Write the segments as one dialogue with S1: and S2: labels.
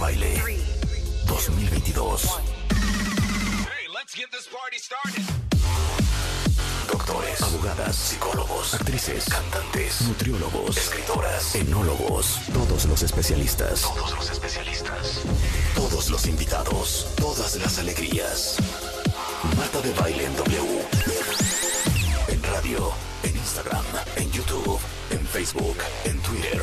S1: Baile 2022. Doctores, abogadas, psicólogos, actrices, cantantes, nutriólogos, escritoras, enólogos, todos los especialistas. Todos los especialistas. Todos los invitados, todas las alegrías. Marta de Baile en W. En radio, en Instagram, en YouTube, en Facebook, en Twitter,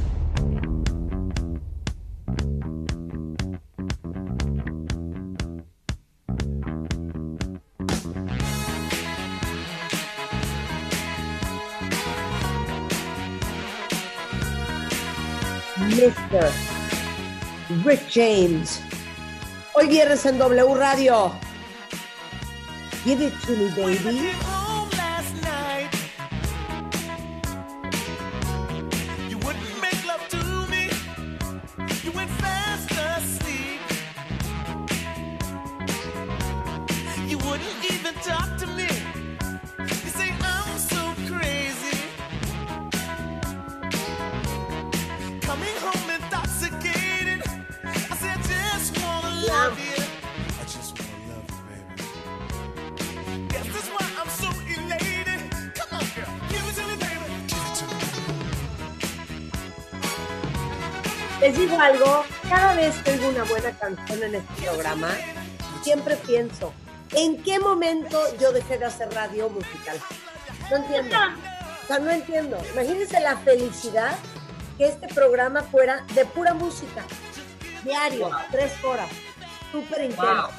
S2: Mr. Rick James. Hoy viernes en W Radio. Give it to me, baby. Una buena canción en este programa, siempre pienso, ¿en qué momento yo dejé de hacer radio musical? No entiendo. O sea, no entiendo. Imagínense la felicidad que este programa fuera de pura música. Diario, tres horas. Súper intenso.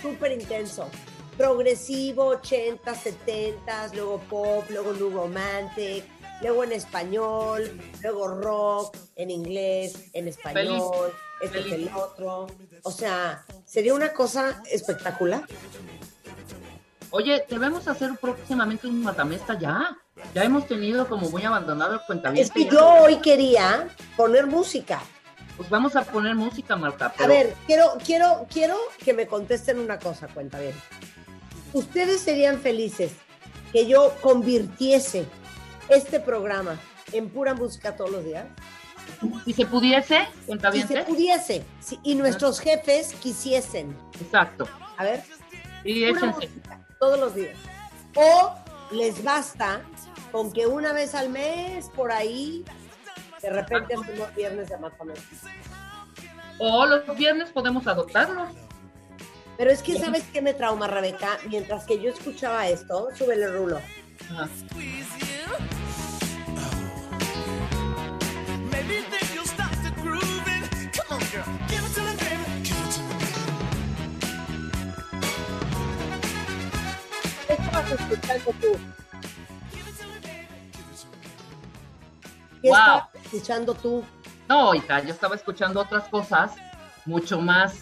S2: Súper intenso. Progresivo, 80, 70, luego pop, luego romantic, luego en español, luego rock, en inglés, en español, este es el otro. O sea, sería una cosa espectacular.
S3: Oye, debemos hacer próximamente un matamesta ya. Ya hemos tenido como muy abandonado el cuentaviente.
S2: Es que yo hoy quería poner música.
S3: Pues vamos a poner música, Marta.
S2: A ver, quiero, quiero, quiero que me contesten una cosa, cuenta bien. ¿Ustedes serían felices que yo convirtiese este programa en pura música todos los días?
S3: Si se pudiese,
S2: Si se pudiese, si- y nuestros jefes quisiesen.
S3: Exacto.
S2: A ver,
S3: Y
S2: música todos los días. O les basta con que una vez al mes, por ahí, de repente hacemos viernes de matamesta.
S3: O los viernes podemos adoptarlos.
S2: Pero es que, ¿sabes qué me trauma, Rebeca? Mientras que yo escuchaba esto, súbele rulo.
S3: Ajá.
S2: Estabas escuchando tú? ¿Qué
S3: Wow.
S2: estabas escuchando tú?
S3: No, hija, yo estaba escuchando otras cosas mucho más.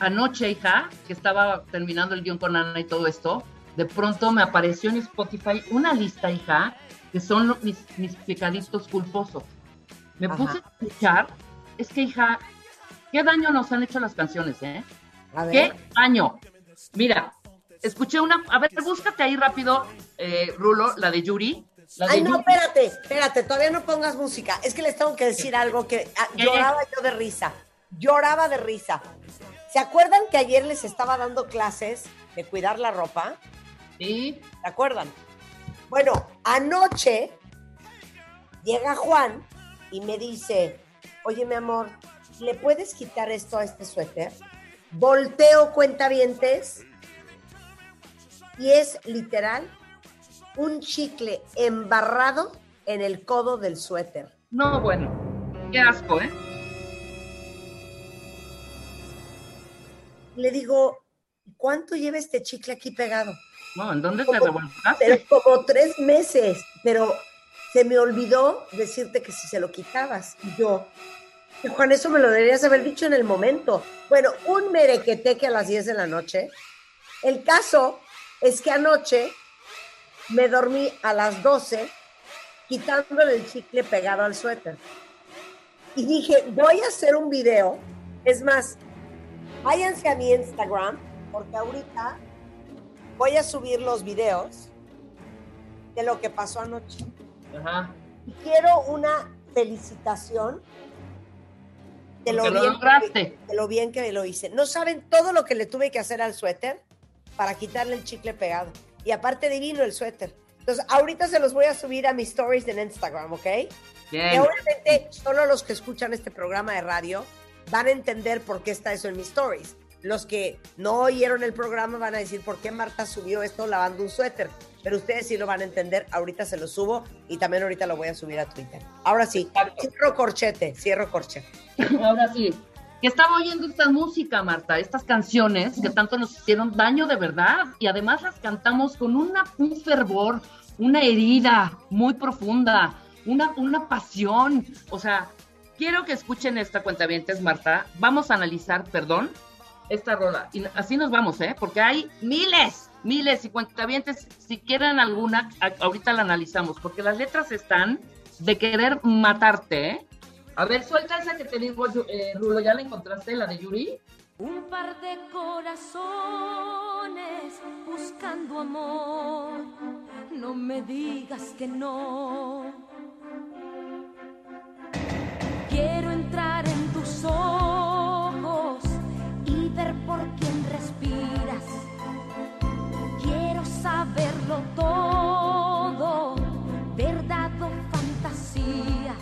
S3: Anoche, hija, que estaba terminando el guion con Ana y todo esto, de pronto me apareció en Spotify una lista, hija, que son mis, mis pecaditos culposos. Me
S2: Ajá.
S3: puse a escuchar, es que, hija, qué daño nos han hecho las canciones, ¿eh?
S2: A
S3: ¿Qué
S2: ver.
S3: daño? Mira, escuché una, a ver, búscate ahí rápido, eh, Rulo, la de Yuri. La de
S2: Ay, no, espérate, espérate, todavía no pongas música. Es que les tengo que decir algo que ah,
S3: ¿Qué?
S2: lloraba yo de risa. Lloraba de risa. ¿Se acuerdan que ayer les estaba dando clases de cuidar la ropa?
S3: Sí,
S2: ¿Se acuerdan? Bueno, anoche llega Juan y me dice, oye mi amor, ¿le puedes quitar esto a este suéter? Volteo cuentavientes y es literal un chicle embarrado en el codo del suéter.
S3: no, bueno, qué asco, ¿eh?
S2: Le digo, ¿cuánto lleva este chicle aquí pegado?
S3: No, ¿en dónde te
S2: Como-? Pero como tres meses, pero se me olvidó decirte que si se lo quitabas. Y yo, Juan, eso me lo deberías haber dicho en el momento. Bueno, un merequeteque a las 10 de la noche. El caso es que anoche me dormí a las 12 quitándole el chicle pegado al suéter. Y dije, voy a hacer un video. Es más, váyanse a mi Instagram, porque ahorita voy a subir los videos de lo que pasó anoche.
S3: Ajá.
S2: Y quiero una felicitación de lo, bien que, de lo bien que lo hice. No saben todo lo que le tuve que hacer al suéter para quitarle el chicle pegado. Y aparte divino el suéter. Entonces, ahorita se los voy a subir a mis stories en Instagram, ¿ok? Que
S3: Bien.
S2: obviamente solo los que escuchan este programa de radio van a entender por qué está eso en mis stories. Los que no oyeron el programa van a decir por qué Marta subió esto lavando un suéter. Pero ustedes sí lo van a entender. Ahorita se lo subo y también ahorita lo voy a subir a Twitter. Ahora sí,
S3: Exacto.
S2: cierro corchete, cierro corchete.
S3: Ahora sí. Que estaba oyendo esta música, Marta, estas canciones que tanto nos hicieron daño de verdad y además las cantamos con una, un fervor, una herida muy profunda, una, una pasión. O sea, quiero que escuchen esta cuenta Marta. Vamos a analizar, perdón, esta rola. Y así nos vamos, ¿eh? Porque hay miles, miles y cuentavientes. Si quieren alguna, ahorita la analizamos, porque las letras están de querer matarte, ¿eh? A ver, suelta esa que te digo, eh, Rulo, ¿ya la encontraste, la de Yuri?
S4: Un par de corazones buscando amor. No me digas que no. Quiero entrar en tus ojos y ver por quién saberlo todo, verdad o fantasía.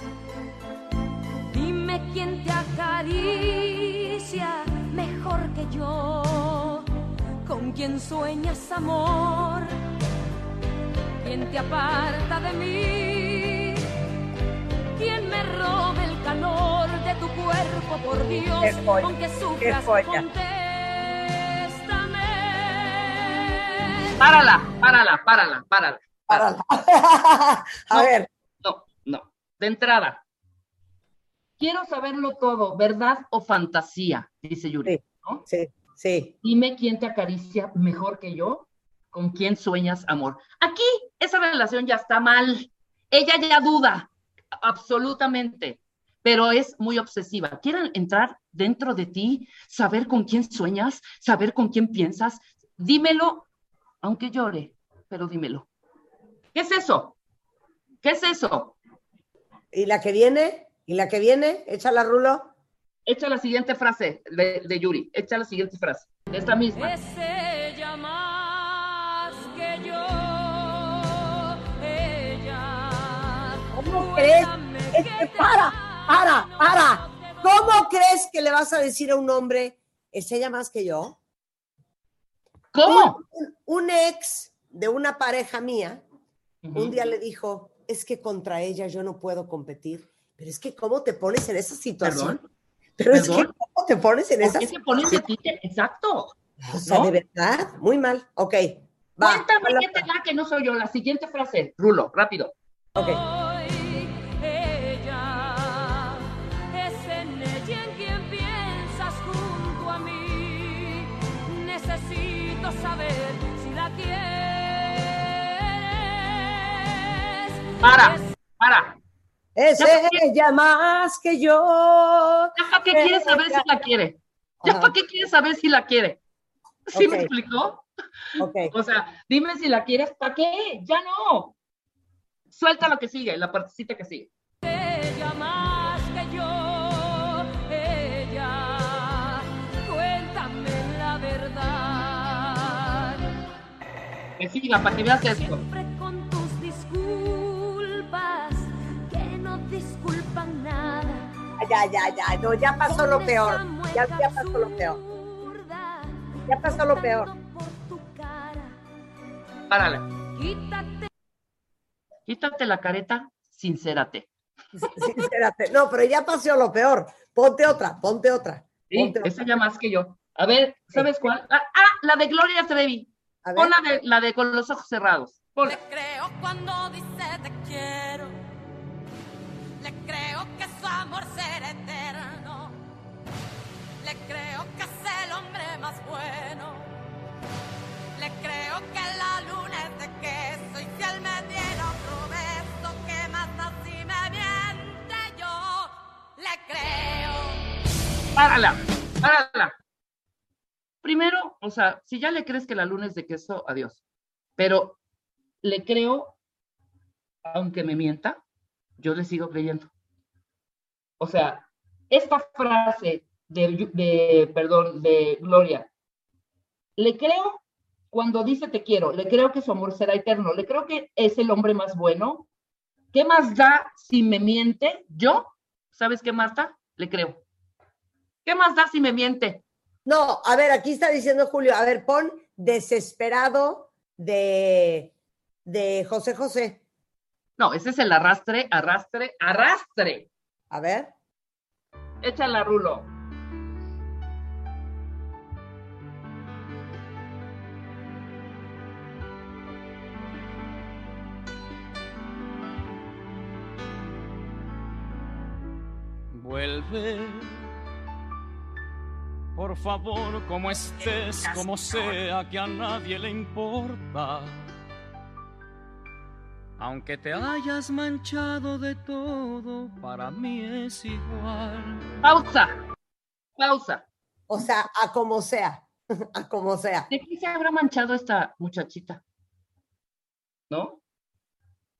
S4: Dime quién te acaricia mejor que yo, con quien sueñas amor, quién te aparta de mí, quién me roba el calor de tu cuerpo, por Dios, aunque sufras,
S3: Párala, párala, párala, párala.
S2: Párala. A
S3: No.
S2: ver,
S3: No, no. De entrada. Quiero saberlo todo, ¿verdad o fantasía? Dice Yuri.
S2: Sí.
S3: ¿no?
S2: sí, sí.
S3: Dime quién te acaricia mejor que yo, con quién sueñas amor. Aquí esa relación ya está mal. Ella ya duda, absolutamente, pero es muy obsesiva. Quieren entrar dentro de ti, saber con quién sueñas, saber con quién piensas. Dímelo, aunque llore, pero dímelo. ¿Qué es eso? ¿Qué es eso?
S2: ¿Y la que viene? ¿Y la que viene? Échala, Rulo.
S3: Echa la siguiente frase de, de Yuri. Echa la siguiente frase. Esta misma.
S4: Es ella más que yo, ella.
S2: ¿Cómo crees? Es que para, para, para. ¿Cómo crees que le vas a decir a un hombre, es ella más que yo?
S3: ¿Cómo?
S2: Un, un ex de una pareja mía un día le dijo, es que contra ella yo no puedo competir. Pero es que ¿cómo te pones en esa situación?
S3: ¿Perdón?
S2: Pero es que. ¿cómo te pones en
S3: ¿Por
S2: esa
S3: se ponen de? Exacto.
S2: O sea,
S3: ¿No?
S2: de verdad, muy mal. Ok, va.
S3: Cuéntame qué te da que no soy yo. La siguiente frase. Rulo, rápido.
S2: Ok.
S3: Para,
S4: Es
S3: para.
S2: Es ella más que yo.
S3: ¿Ya para qué quieres saber si la quiere? ¿Ya para qué quieres saber si la quiere? ¿Sí me explicó?
S2: Ok.
S3: O sea, dime si la quieres, ¿para qué? Ya no. Suelta lo que sigue, la partecita que sigue.
S4: ella más que yo. Ella, cuéntame la verdad.
S3: Que siga, para que veas esto.
S2: Ya, ya, ya. No, ya pasó lo peor. Ya, ya pasó lo peor. Ya pasó lo peor.
S3: Párala.
S4: quítate
S3: Quítate la careta, sincérate.
S2: Sincérate. No, pero ya pasó lo peor. Ponte otra, ponte otra.
S3: Sí,
S2: Ponte
S3: esa ya más que yo. A ver, ¿sabes cuál? Ah, ah, la de Gloria Trevi. Pon la de, la de con los ojos cerrados. Ponla.
S5: Le creo cuando dice te quiero. Le creo amor será eterno. Le creo que es el hombre más bueno. Le creo que la luna es de queso y si él me diera otro beso, que más así me miente yo. Le creo.
S3: Párala, párala. primero, o sea, si ya le crees que la luna es de queso, adiós. Pero le creo, aunque me mienta, yo le sigo creyendo. O sea, esta frase de, de, perdón, de Gloria, le creo cuando dice te quiero, le creo que su amor será eterno, le creo que es el hombre más bueno. ¿Qué más da si me miente? Yo, ¿sabes qué más da? Le creo. ¿Qué más da si me miente?
S2: No, a ver, aquí está diciendo Julio, a ver, pon desesperado de, de José José.
S3: No, ese es el arrastre, arrastre, arrastre.
S2: A ver.
S3: Échala, Rulo.
S6: Vuelve, por favor, como estés, como sea, que a nadie le importa. Aunque te hayas manchado de todo, para mí es igual.
S3: Pausa. Pausa.
S2: O sea, a como sea, a como sea.
S3: ¿De qué se habrá manchado esta muchachita? ¿No?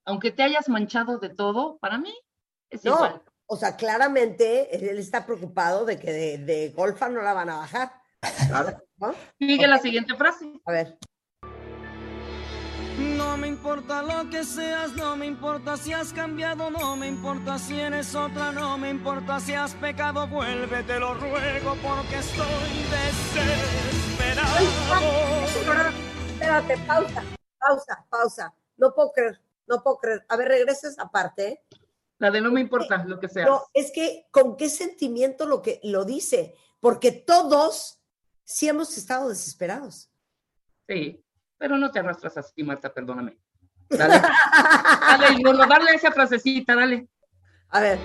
S3: Aunque te hayas manchado de todo, para mí es
S2: No,
S3: igual.
S2: o sea, claramente él está preocupado de que de, de golfa no la van a bajar. ¿no?
S3: Sigue la siguiente frase.
S2: A ver.
S6: No me importa lo que seas, no me importa si has cambiado, no me importa si eres otra, no me importa si has pecado, vuelve, te lo ruego porque estoy desesperado.
S2: Espérate, pausa, pausa, pausa. No puedo creer, no puedo creer. A ver, regresa esa parte.
S3: La de no me importa lo que sea.
S2: No, es que con qué sentimiento lo que lo dice, porque todos sí hemos estado desesperados.
S3: Sí, pero no te arrastras así, Marta, perdóname. Dale, dale, Rulo, dale esa frasecita, dale.
S2: A ver,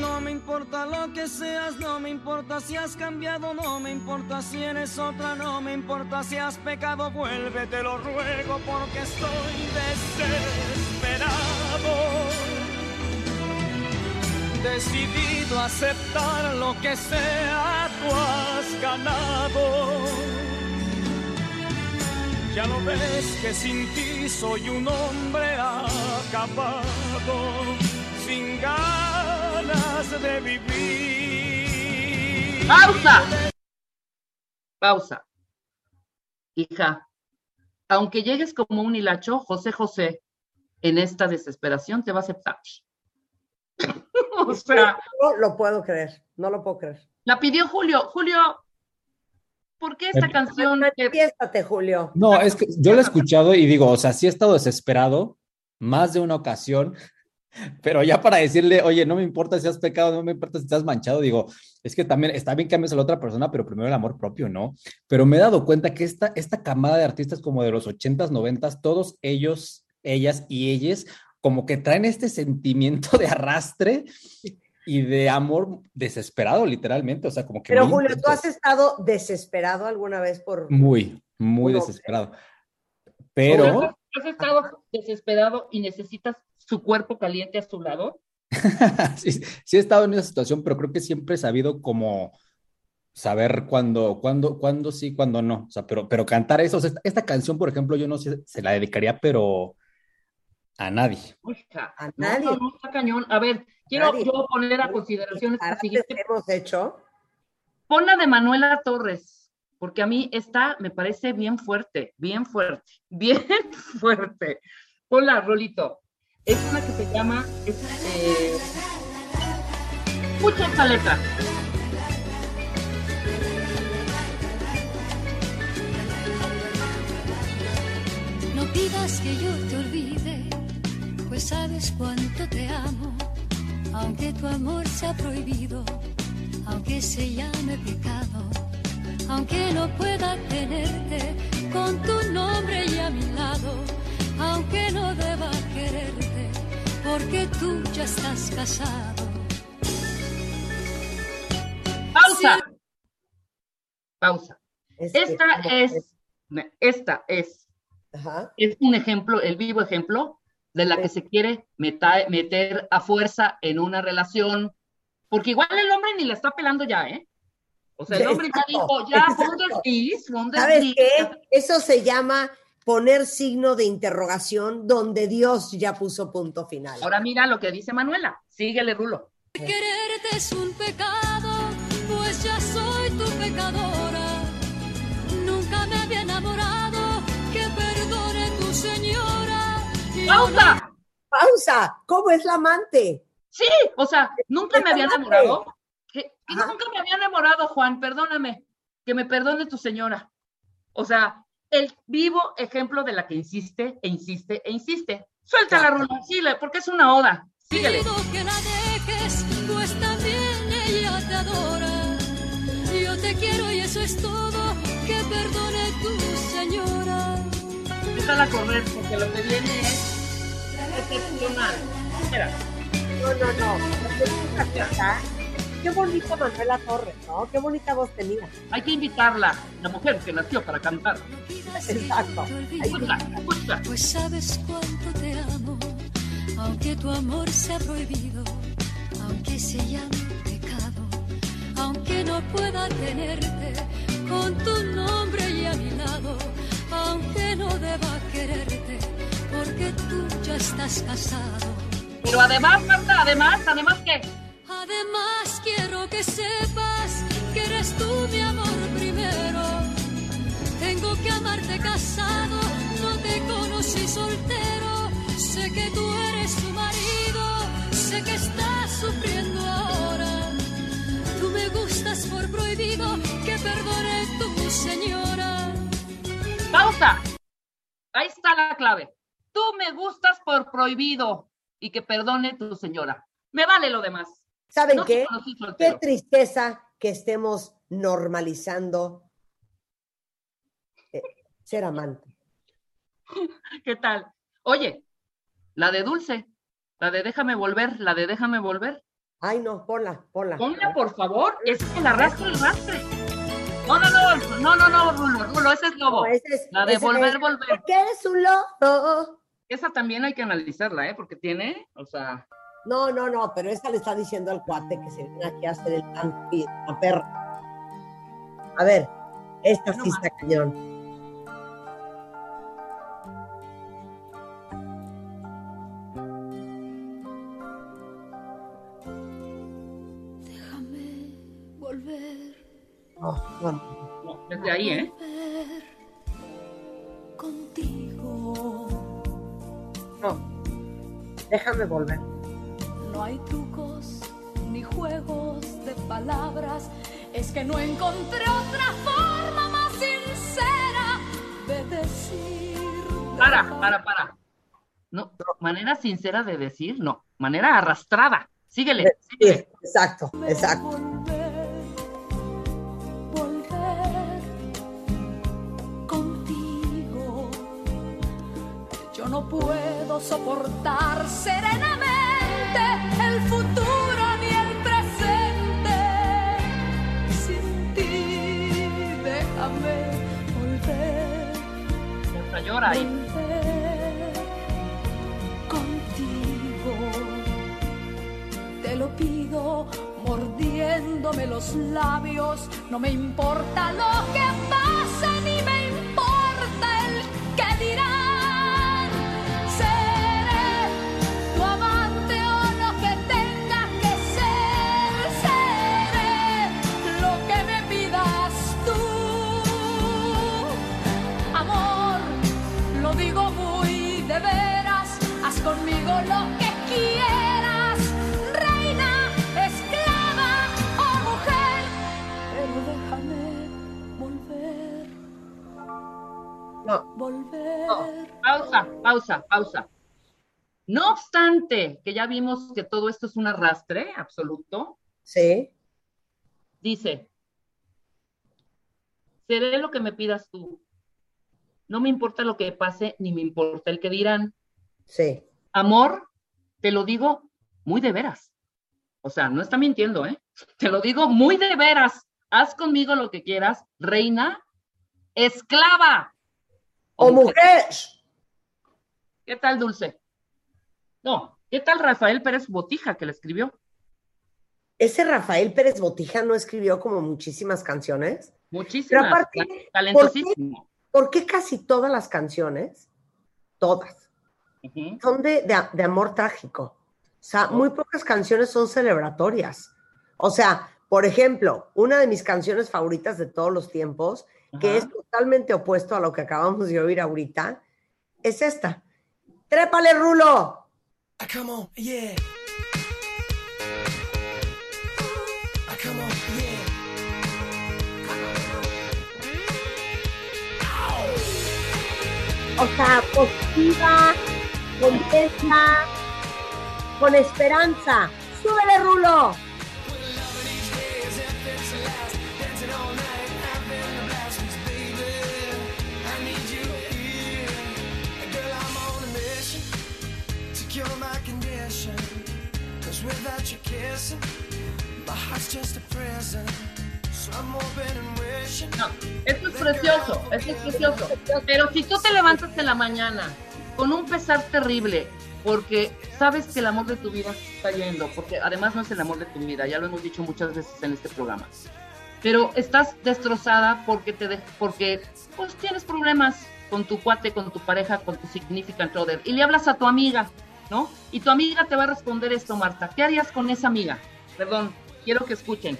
S6: No me importa lo que seas, no me importa si has cambiado, no me importa si eres otra, no me importa si has pecado, vuelve, te lo ruego porque estoy desesperado. Decidido a aceptar lo que sea, tú has ganado. Ya lo ves que sin ti soy un hombre acabado, sin ganas de vivir.
S3: ¡Pausa! Pausa. Hija, aunque llegues como un hilacho, José José, en esta desesperación te va a aceptar. o sea,
S2: no lo puedo creer, no lo puedo creer.
S3: la pidió Julio. Julio, ¿por qué esta canción?
S2: Manifiéstate, Julio.
S7: No, es que yo lo he escuchado y digo, o sea, sí he estado desesperado más de una ocasión, pero ya para decirle, oye, no me importa si has pecado, no me importa si has manchado, digo, es que también está bien que ames a la otra persona, pero primero el amor propio, ¿no? Pero me he dado cuenta que esta, esta camada de artistas como de los 80s, 90s, todos ellos, ellas y ellas, como que traen este sentimiento de arrastre y de amor desesperado, literalmente, o sea, como que
S2: Pero Julio, ¿tú has estado desesperado alguna vez por...
S7: Muy, muy desesperado. Pero...
S3: Julio, ¿Has estado desesperado y necesitas su cuerpo caliente a su lado?
S7: sí, sí he estado en esa situación, pero creo que siempre he sabido como saber cuándo, cuándo, cuándo sí, cuándo no. O sea, pero, pero cantar eso, o sea, esta, esta canción, por ejemplo, yo no sé, se la dedicaría, pero a nadie.
S2: A nadie.
S3: No, no, está cañón. A ver, quiero
S2: Nadie.
S3: yo poner a consideración esta siguiente.
S2: hemos hecho.
S3: Pon la de Manuela Torres, porque a mí esta me parece bien fuerte, bien fuerte, bien fuerte. Ponla, Rolito. Es una que se llama. es, eh, Escucha esta letra.
S8: No pidas que yo te olvide, pues sabes cuánto te amo, aunque tu amor sea prohibido, aunque se llame pecado, aunque no pueda tenerte con tu nombre y a mi lado, aunque no deba quererte, porque tú ya estás casado.
S3: Pausa. Pausa.
S2: Es que
S3: Esta es. Esta es
S2: Ajá.
S3: es un ejemplo, el vivo ejemplo de la que se quiere meta- meter a fuerza en una relación, porque igual el hombre ni la está pelando ya, ¿eh? O sea, el hombre ya
S2: Exacto,
S3: dijo, ya, fue un
S2: ¿Sabes qué? Eso se llama poner signo de interrogación donde Dios ya puso punto final.
S3: Ahora mira lo que dice Manuela. Síguele, Rulo.
S8: Quererte es un pecado,
S3: ¡Pausa!
S2: Pausa. ¿Cómo es la amante?
S3: Sí, o sea, nunca me había enamorado. Que, que
S2: Ajá.
S3: nunca me había enamorado, Juan, perdóname. Que me perdone tu señora. O sea, el vivo ejemplo de la que insiste e insiste e insiste. Suéltala, Rulo, síguele, porque es una oda. Síguele.
S8: Pido que la dejes, pues también ella te adora. Yo te quiero y eso es todo, que perdone tu señora.
S3: Déjala correr, porque lo que viene es excepcional. Espera.
S2: No, no, no. Qué bonita Manuela Torres, ¿no? Qué bonita voz tenía.
S3: Hay que invitarla, la mujer que nació para cantar.
S2: Exacto.
S8: Pues sabes cuánto te amo, aunque tu amor sea prohibido, aunque se llame pecado, aunque no pueda tenerte con tu nombre y a mi lado, aunque no deba quererte, porque tú ya estás casado.
S3: Pero además, Marta, además, además que
S8: Además quiero que sepas que eres tú mi amor primero. Tengo que amarte casado, no te conocí soltero. Sé que tú eres su marido, sé que estás sufriendo ahora. Tú me gustas por prohibido, que perdone tu señora.
S3: Pausa. Ahí está la clave. Tú me gustas por prohibido y que perdone tu señora. Me vale lo demás.
S2: ¿Saben
S3: No
S2: qué? Qué tristeza que estemos normalizando eh, ser amante.
S3: ¿Qué tal? Oye, la de Dulce, la de Déjame volver, la de Déjame volver.
S2: Ay, no, ponla, ponla.
S3: Ponla, por favor. Es que la arrastre el rastre. No, no, no, no, no, no, Rulo, Rulo, ese es lobo.
S2: No, ese es-
S3: La de
S2: ese
S3: volver,
S2: es-
S3: volver.
S2: ¿Qué es un lobo?
S3: Esa también hay que analizarla, ¿eh? Porque tiene, o sea,
S2: No, no, no, pero esta le está diciendo al cuate que se viene aquí a hacer el tan la perra. A ver, esta
S3: No
S2: sí
S3: más.
S2: está cañón.
S8: Déjame volver.
S2: No
S8: hay trucos ni juegos de palabras. Es que no encontré otra forma más sincera de decir.
S3: Para, para, para. No, manera sincera de decir, no. Manera arrastrada. Síguele,
S2: Sí,
S3: síguele.
S2: exacto, exacto.
S8: Puedo soportar serenamente el futuro ni el presente. Sin ti, déjame volver.
S3: Hasta llora ahí.
S8: contigo. Te lo pido mordiéndome los labios. No me importa lo que pase,
S3: Pausa, pausa, pausa. No obstante, que ya vimos que todo esto es un arrastre absoluto,
S2: sí,
S3: dice, seré lo que me pidas tú. No me importa lo que pase, ni me importa el que dirán.
S2: sí.
S3: Amor, te lo digo muy de veras. O sea, no está mintiendo, ¿eh? Te lo digo muy de veras. Haz conmigo lo que quieras, reina, esclava.
S2: O mujer.
S3: ¿Qué tal, Dulce? No, ¿qué tal Rafael Pérez Botija que le escribió?
S2: ese Rafael Pérez Botija no escribió como muchísimas canciones.
S3: Muchísimas.
S2: Pero aparte,
S3: ta- talentosísimo.
S2: ¿Por qué casi todas las canciones, todas, Son de, de- de amor trágico? O sea, muy pocas canciones son celebratorias. O sea, por ejemplo, una de mis canciones favoritas de todos los tiempos, que es totalmente opuesto a lo que acabamos de oír ahorita, es esta. ¡Trépale, Rulo!
S9: Ah, come on, yeah. Ah, come on, yeah.
S2: O sea, positiva, con esperanza. ¡Súbele, Rulo!
S9: Without a I'm
S3: esto es precioso, esto es precioso. Pero si tú te levantas en la mañana con un pesar terrible, porque sabes que el amor de tu vida está yendo, porque además no es el amor de tu vida, ya lo hemos dicho muchas veces en este programa. Pero estás destrozada porque te de- porque pues tienes problemas con tu cuate, con tu pareja, con tu significant other y le hablas a tu amiga, ¿no? Y tu amiga te va a responder esto, Marta. ¿Qué harías con esa amiga? Perdón, quiero que escuchen.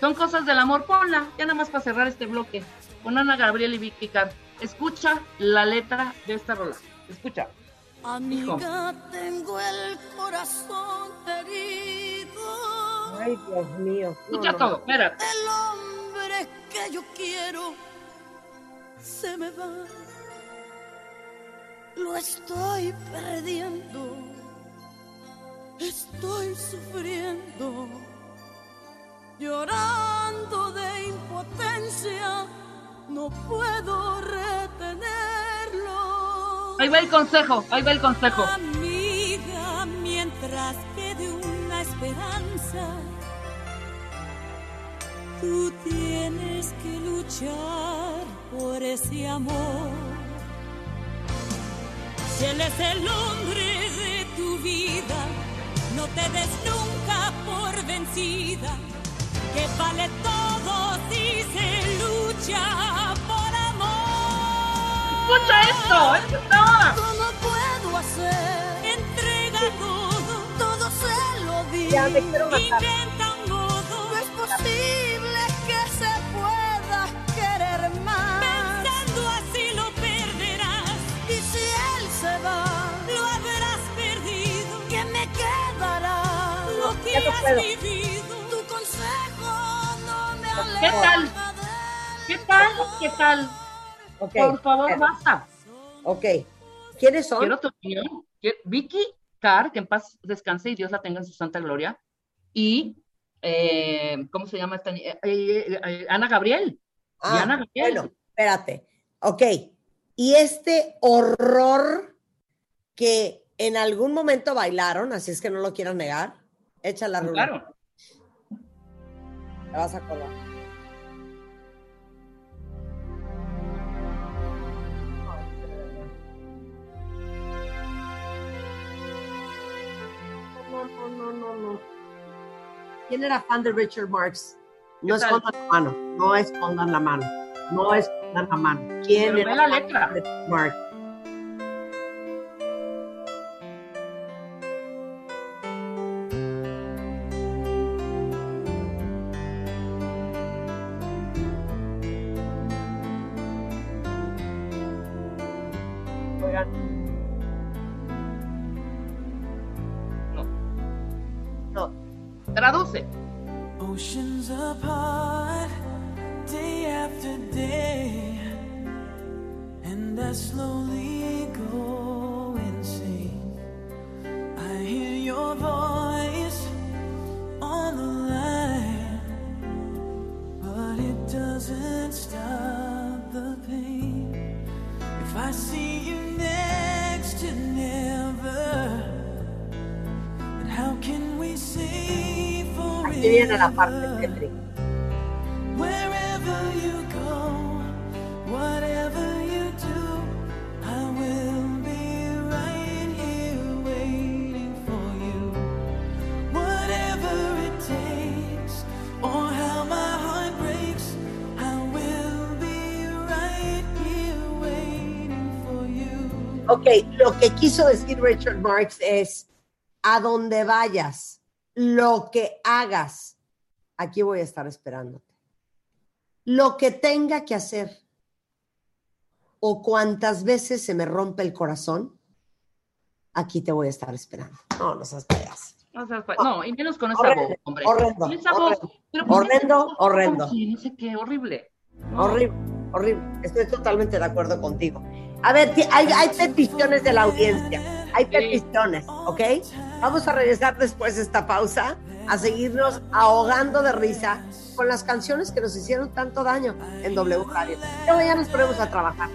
S3: Son cosas del amor, ponla, ya nada más para cerrar este bloque. Con Ana Gabriel y Vicky. Escucha la letra de esta rola. Escucha.
S4: Amiga, tengo el corazón herido.
S2: Ay, Dios mío. No,
S3: Escucha
S2: no.
S3: todo, espérate.
S4: El hombre que yo quiero se me va. Lo estoy perdiendo. Estoy sufriendo. Llorando de impotencia. No puedo retenerlo.
S3: Ahí va el consejo, ahí va el consejo.
S4: Amiga, mientras quede una esperanza, tú tienes que luchar por ese amor. Si él es el hombre de tu vida, no te des nunca por vencida, que vale todo si se lucha.
S3: Escucha esto, esto está.
S4: ¿Cómo puedo hacer? Entrega todo, todo se lo di.
S2: Ya, me quiero matar.
S4: Inventa un modo. No es posible que se pueda querer más. Pensando así lo perderás. Y si él se va, lo habrás perdido. ¿Qué me quedará? Lo que
S2: no
S4: has
S2: puedo.
S4: vivido. Tu consejo no me aleja.
S3: ¿Qué tal? ¿Qué tal? ¿Qué tal? Por favor,
S2: eh,
S3: basta.
S2: Ok. ¿Quiénes son?
S3: Quiero tu opinión. Vicky Carr, que en paz descanse y Dios la tenga en su santa gloria. Y, eh, ¿cómo se llama esta? eh, eh, eh, Ana Gabriel.
S2: Ah,
S3: Diana Gabriel.
S2: bueno, espérate. Ok. Y este horror que en algún momento bailaron, así es que no lo quiero negar, echa la rula.
S3: Claro.
S2: Te vas a acordar. No, no, no. ¿Quién era fan de Richard Marx? No escondan la mano, no escondan la mano, no escondan la mano. ¿Quién
S3: Pero
S2: era
S3: la
S2: fan
S3: letra.
S2: de Richard Marx?
S6: I slowly go insane. I hear your voice on the line, but it doesn't stop the pain. If I see you next to never, then how can we say forever?
S2: Que quiso decir Richard Marx es, a donde vayas, lo que hagas, aquí voy a estar esperándote. Lo que tenga que hacer o cuantas veces se me rompe el corazón, aquí te voy a estar esperando. No, no seas payaso.
S3: Pa- no, y menos con esa
S2: Horrendo,
S3: voz, hombre.
S2: horrendo,
S3: voz.
S2: horrendo.
S3: Pero ¿por qué
S2: Horrendo,
S3: no-
S2: horrendo.
S3: No sé qué, horrible. No.
S2: Horrible, horrible. Estoy totalmente de acuerdo contigo. A ver, hay, hay peticiones de la audiencia. Hay peticiones, ¿ok? Vamos a regresar después de esta pausa a seguirnos ahogando de risa con las canciones que nos hicieron tanto daño en W Radio. Luego ya nos ponemos a trabajar.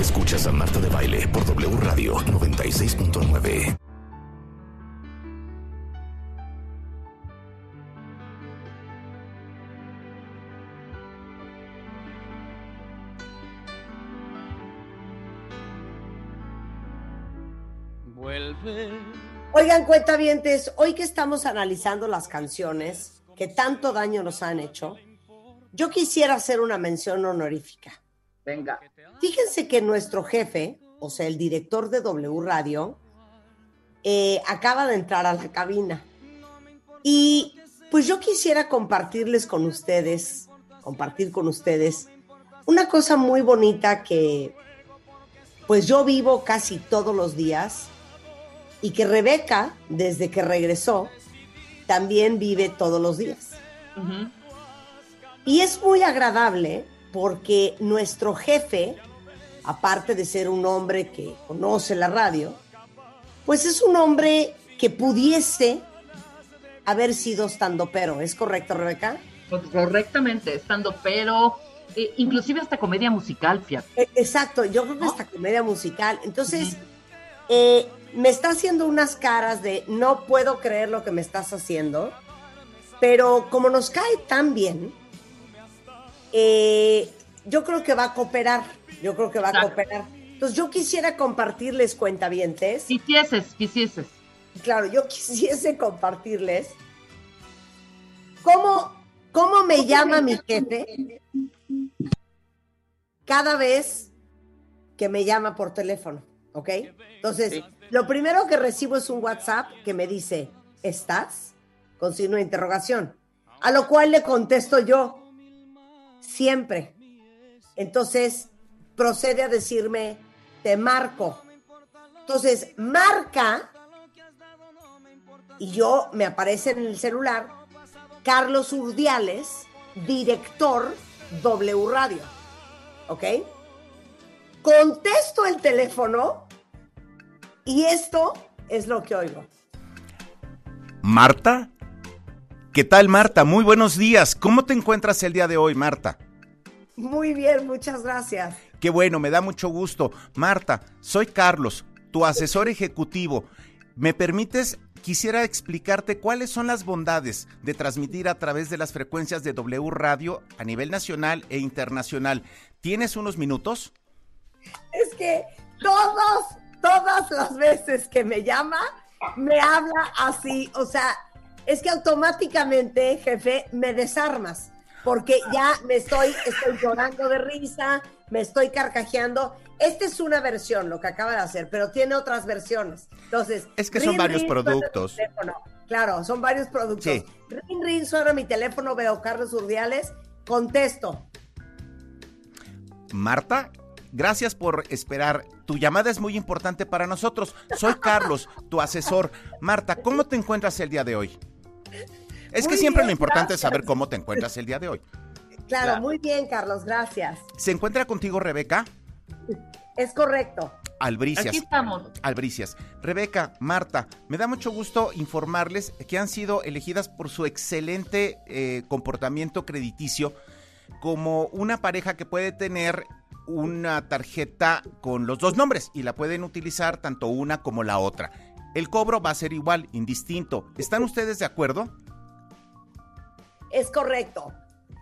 S1: Escuchas a Marta de Baile por W Radio 96.9.
S6: Vuelve.
S2: Oigan, cuentavientes, hoy que estamos analizando las canciones que tanto daño nos han hecho, yo quisiera hacer una mención honorífica.
S3: Venga.
S2: Fíjense que nuestro jefe, o sea, el director de W Radio, eh, acaba de entrar a la cabina. Y pues yo quisiera compartirles con ustedes, compartir con ustedes, una cosa muy bonita que pues yo vivo casi todos los días y que Rebeca, desde que regresó, también vive todos los días. Y es muy agradable porque nuestro jefe, aparte de ser un hombre que conoce la radio, pues es un hombre que pudiese haber sido estando pero. ¿Es correcto, Rebeca?
S3: Correctamente, estando, pero eh, inclusive hasta comedia musical, fíjate.
S2: E- Exacto, yo creo que esta comedia musical. Entonces, eh, me está haciendo unas caras de no puedo creer lo que me estás haciendo, pero como nos cae tan bien, eh, yo creo que va a cooperar. Yo creo que va a cooperar. Entonces, yo quisiera compartirles cuentavientes.
S3: Quisieses, quisieses.
S2: Claro, yo quisiese compartirles cómo, cómo me llama mi jefe cada vez que me llama por teléfono, ¿ok? Entonces,
S3: Sí.
S2: Lo primero que recibo es un WhatsApp que me dice, ¿estás? Con signo de interrogación. A lo cual le contesto yo, siempre. Entonces, procede a decirme, te marco. Entonces, marca y yo me aparece en el celular Carlos Urdiales, director W Radio. ¿Ok? Contesto el teléfono y esto es lo que oigo.
S10: Marta. ¿Qué tal, Marta? Muy buenos días. ¿Cómo te encuentras el día de hoy, Marta?
S2: Muy bien, muchas gracias.
S10: Qué bueno, me da mucho gusto. Marta, soy Carlos, tu asesor ejecutivo. ¿Me permites? Quisiera explicarte cuáles son las bondades de transmitir a través de las frecuencias de W Radio a nivel nacional e internacional. ¿Tienes unos minutos?
S2: Es que todas, todas las veces que me llama, me habla así. O sea, es que automáticamente, jefe, me desarmas. Porque ya me estoy, estoy llorando de risa, me estoy carcajeando. Esta es una versión, lo que acaba de hacer, pero tiene otras versiones. Entonces,
S10: Es que son varios productos.
S2: Claro, son varios productos.
S10: Sí.
S2: Ring, ring, suena mi teléfono, veo Carlos Urdiales, contesto.
S10: Marta, gracias por esperar. Tu llamada es muy importante para nosotros. Soy Carlos, tu asesor. Marta, ¿cómo te encuentras el día de hoy? Es que siempre
S2: bien,
S10: lo importante es saber cómo te encuentras el día de hoy.
S2: Claro,
S3: Claro.
S2: muy bien, Carlos, gracias.
S10: ¿Se encuentra contigo Rebeca?
S2: Es correcto.
S10: Albricias.
S3: Aquí estamos.
S10: Albricias. Rebeca, Marta, me da mucho gusto informarles que han sido elegidas por su excelente eh, comportamiento crediticio como una pareja que puede tener una tarjeta con los dos nombres y la pueden utilizar tanto una como la otra. El cobro va a ser igual, indistinto. ¿Están ustedes de acuerdo?
S2: Es correcto.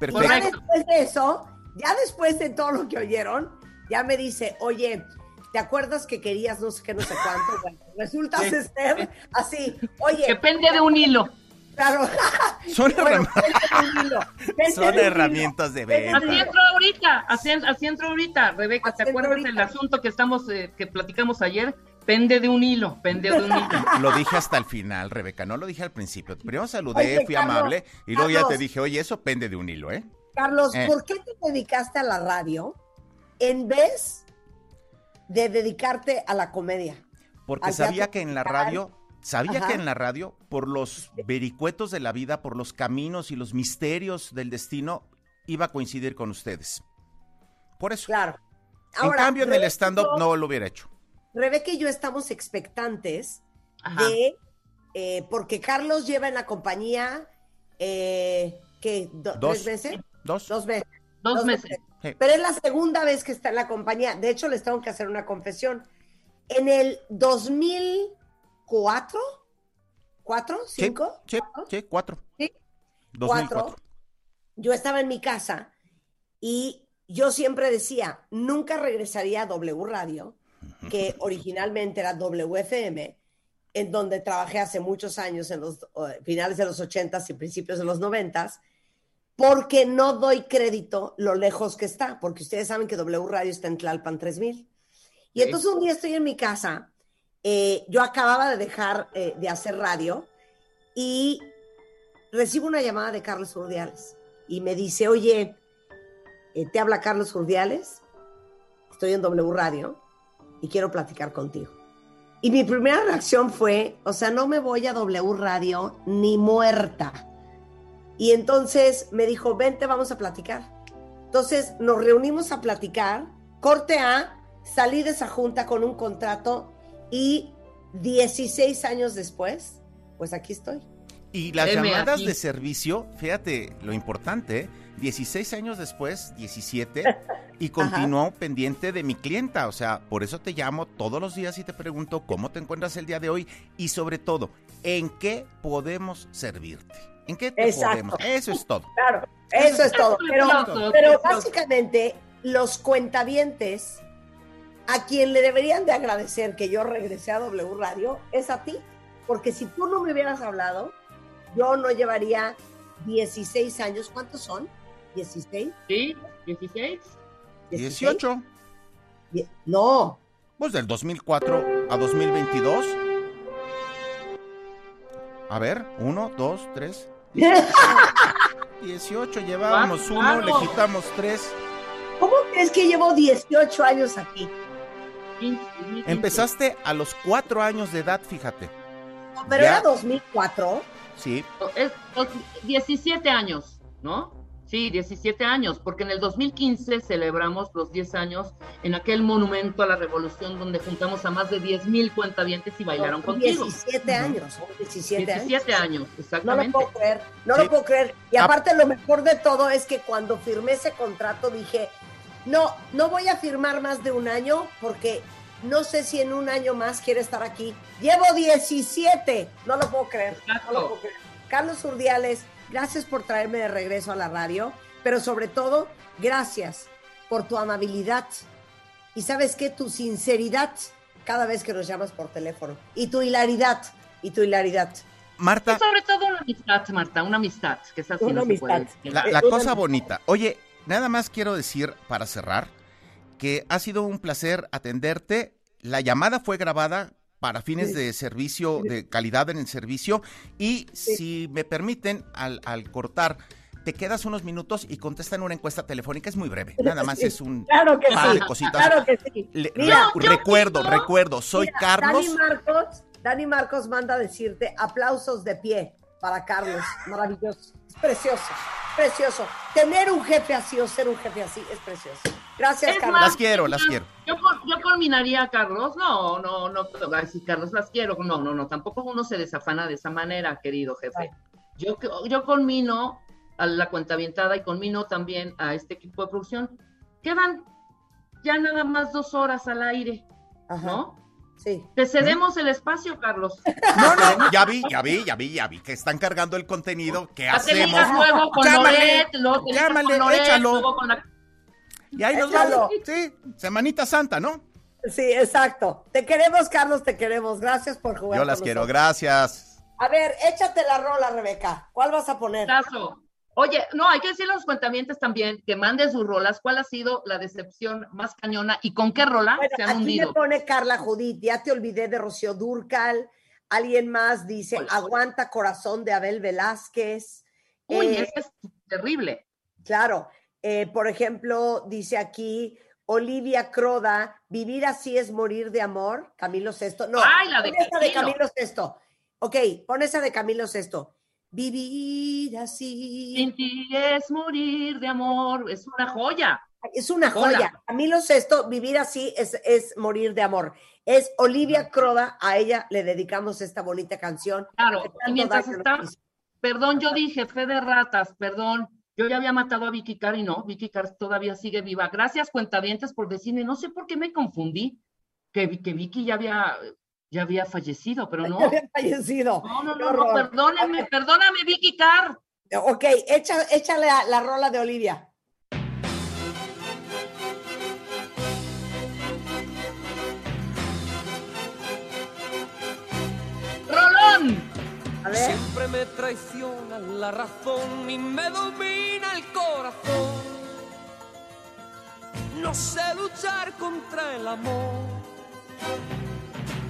S10: Perfecto.
S2: Ya después de eso, ya después de todo lo que oyeron, ya me dice, oye, ¿te acuerdas que querías no sé qué, no sé cuánto? Bueno, resulta
S3: Sí.
S2: ser así, oye,
S3: Depende de un hilo.
S2: Claro,
S10: Son,
S2: Bueno,
S10: herram-
S2: vente de un hilo, vente
S10: son herramientas de venta.
S3: Así entro ahorita, así, así entro ahorita, Rebeca, ¿te acuerdas
S2: ahorita.
S3: del asunto que estamos, eh, que platicamos ayer? Pende de un hilo, pende de un hilo.
S10: Lo dije hasta el final, Rebeca, no lo dije al principio. Primero saludé,
S2: Oye,
S10: fui
S2: Carlos,
S10: amable y luego ya te dije, oye, eso pende de un hilo, ¿eh?
S2: Carlos,
S10: Eh.
S2: ¿por qué te dedicaste a la radio en vez de dedicarte a la comedia?
S10: Porque sabía que en la radio, sabía
S2: Ajá.
S10: que en la radio, por los vericuetos de la vida, por los caminos y los misterios del destino, iba a coincidir con ustedes. Por eso.
S2: Claro.
S10: en cambio, en el stand-up no lo hubiera hecho.
S2: Rebeca y yo estamos expectantes
S3: Ajá.
S2: de, eh, porque Carlos lleva en la compañía, eh, ¿qué? Do-
S10: Dos.
S2: ¿Tres meses?
S10: Dos.
S2: Dos meses.
S3: Dos
S2: dos
S3: meses.
S2: meses.
S10: Sí.
S2: Pero es la segunda vez que está en la compañía. De hecho, les tengo que hacer una confesión. En el 2004, ¿cuatro?
S10: Sí,
S2: ¿Cinco?
S10: sí, sí, cuatro.
S2: Sí.
S10: 2004.
S2: Cuatro. Yo estaba en mi casa y yo siempre decía, nunca regresaría a W Radio, que originalmente era WFM, en donde trabajé hace muchos años, en los finales de los 80s y principios de los 90s, porque no doy crédito lo lejos que está, porque ustedes saben que W Radio está en Tlalpan 3000. Y entonces un día estoy en mi casa, eh, yo acababa de dejar eh, de hacer radio y recibo una llamada de Carlos Urdiales y me dice, oye, eh, te habla Carlos Urdiales, estoy en W Radio y quiero platicar contigo. Y mi primera reacción fue, o sea, no me voy a W Radio ni muerta. Y entonces me dijo, vente, vamos a platicar. Entonces nos reunimos a platicar, corte A, salí de esa junta con un contrato y 16 años después, pues aquí estoy.
S10: Y las
S3: Heme
S10: llamadas
S3: aquí.
S10: de servicio, fíjate lo importante, ¿eh? 16 años después, 17, y continuó pendiente de mi clienta. O sea, por eso te llamo todos los días y te pregunto cómo te encuentras el día de hoy y sobre todo, ¿en qué podemos servirte? ¿En qué te
S2: Exacto.
S10: podemos? Eso es todo.
S2: Claro, eso es todo. Pero,
S3: Eso,
S2: pero
S3: eso.
S2: básicamente los cuentavientes a quien le deberían de agradecer que yo regresé a W Radio es a ti, porque si tú no me hubieras hablado, yo no llevaría 16 años. ¿Cuántos son? 16.
S3: ¿Sí? ¿16?
S10: 18,
S2: Die- No,
S10: pues del 2004 a 2022. A ver, uno, dos, tres. 18, llevábamos uno, le quitamos tres.
S2: ¿cómo crees que llevo 18 años aquí?
S3: 15, 2015.
S10: Empezaste a los cuatro años de edad, fíjate.
S2: No, pero
S10: Ya.
S2: era 2004.
S10: Sí,
S3: Es, dos- 17 años, ¿no? Sí, 17 años, porque en el 2015 celebramos los 10 años en aquel monumento a la revolución donde juntamos a más de 10 mil cuentavientes y bailaron contigo.
S2: 17 años, son 17 años.
S3: 17 años,
S2: No lo
S3: exactamente.
S2: puedo creer, no
S10: Sí.
S2: lo puedo creer. Y
S10: Ah.
S2: aparte lo mejor de todo es que cuando firmé ese contrato dije, no, no voy a firmar más de un año porque no sé si en un año más quiere estar aquí. Llevo 17, no lo puedo creer. No lo puedo creer. Carlos Urdiales, gracias por traerme de regreso a la radio, pero sobre todo, gracias por tu amabilidad y sabes qué, tu sinceridad cada vez que nos llamas por teléfono y tu hilaridad y tu hilaridad.
S10: Marta,
S3: Y sobre todo una amistad, Marta, una amistad, que es así
S2: Una
S3: no se puede
S2: amistad.
S3: decir.
S10: la,
S2: Eh,
S10: la cosa bonita. Oye, nada más quiero decir para cerrar que ha sido un placer atenderte. La llamada fue grabada para fines de servicio, de calidad en el servicio. Y si me permiten, al, al cortar, te quedas unos minutos y contestan una encuesta telefónica. Es muy breve. Nada más es un
S2: Claro que
S10: par
S2: sí.
S10: de cositas.
S2: Claro que sí.
S10: Le-
S2: Mira,
S10: re-
S3: yo
S10: recuerdo, recuerdo. Soy
S2: mira,
S10: Carlos.
S2: Dani Marcos, Dani Marcos manda a decirte aplausos de pie para Carlos. Maravilloso. Precioso. Precioso. Tener un jefe así o ser un jefe así es precioso. Gracias,
S3: Es
S2: Carlos.
S3: más,
S10: Las quiero, las quiero.
S3: Yo, yo culminaría a Carlos, no, no, no, ay, sí, Carlos, las quiero, no, no, no, tampoco uno se desafana de esa manera, querido jefe. Yo, yo conmino a la cuentavientada y conmino también a este equipo de producción. Quedan ya nada más dos horas al aire,
S2: Ajá.
S3: ¿no?
S2: Sí.
S3: Te cedemos el espacio, Carlos.
S10: No, no, ya vi, ya vi, ya vi, ya vi que están cargando el contenido. ¿Qué
S3: Ya te
S10: hacemos?
S3: luego con
S10: Llámale,
S3: Loret, luego te
S10: llámale,
S3: con Loret,
S10: échalo.
S3: luego con la-
S10: Y ahí nos
S2: Échalo.
S10: vamos. Sí, Semanita Santa, ¿no?
S2: Sí, exacto. Te queremos, Carlos, te queremos. Gracias por jugar.
S10: Yo las
S2: con
S10: quiero,
S2: nosotros.
S10: gracias.
S2: A ver, échate la rola, Rebeca. ¿Cuál vas a poner?
S3: Caso. Oye, no, hay que decirle a los cuentamientos también que manden sus rolas. ¿Cuál ha sido la decepción más cañona y con qué rola
S2: Bueno,
S3: se han
S2: aquí
S3: hundido?
S2: me pone Carla Judith, ya te olvidé de Rocío Durcal. Alguien más dice, aguanta corazón de Abel Velázquez.
S3: Uy,
S2: Eh,
S3: es terrible.
S2: Claro. Eh, por ejemplo, dice aquí Olivia Croda, vivir así es morir de amor. Camilo Sesto. No,
S3: Ay, la de
S2: esa de
S3: Camilo.
S2: Camilo Sesto. Ok, pon esa de Camilo Sesto. Vivir así.
S3: Sin ti es morir de amor, es una joya.
S2: Es una
S3: Hola.
S2: joya. Camilo Sesto, vivir así es, es morir de amor. Es Olivia Croda, a ella le dedicamos esta bonita canción.
S3: Claro, y mientras está, perdón, yo dije fe de ratas, perdón. Yo ya había matado a Vicky Carr y no, Vicky Carr todavía sigue viva. Gracias, cuentavientes, por decirme, no sé por qué me confundí, que, que Vicky ya había, ya había fallecido, pero no.
S2: Ya había fallecido.
S3: No, no, no, no,
S2: horror.
S3: perdóneme, perdóname, Vicky Carr.
S2: Ok, echa, échale a la rola de Olivia.
S3: ¡Rolón!
S2: A ver.
S6: Siempre me traiciona la razón y me domina el corazón. No sé luchar contra el amor.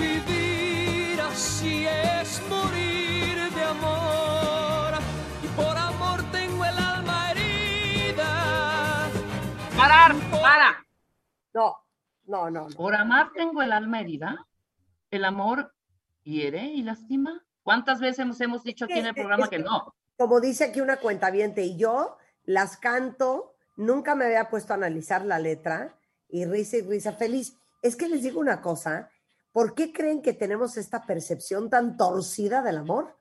S6: Vivir así es morir de amor. Y por amor tengo el alma herida.
S3: Parar, para.
S2: No, no, no. no.
S3: Por amar tengo el alma herida. El amor hiere y lastima. ¿Cuántas veces hemos, hemos dicho aquí en el programa
S2: es
S3: que
S2: que-
S3: no?
S2: Como dice aquí una cuentaviente, y yo las canto, nunca me había puesto a analizar la letra, y risa y risa feliz. Es que les digo una cosa, ¿por qué creen que tenemos esta percepción tan torcida del amor?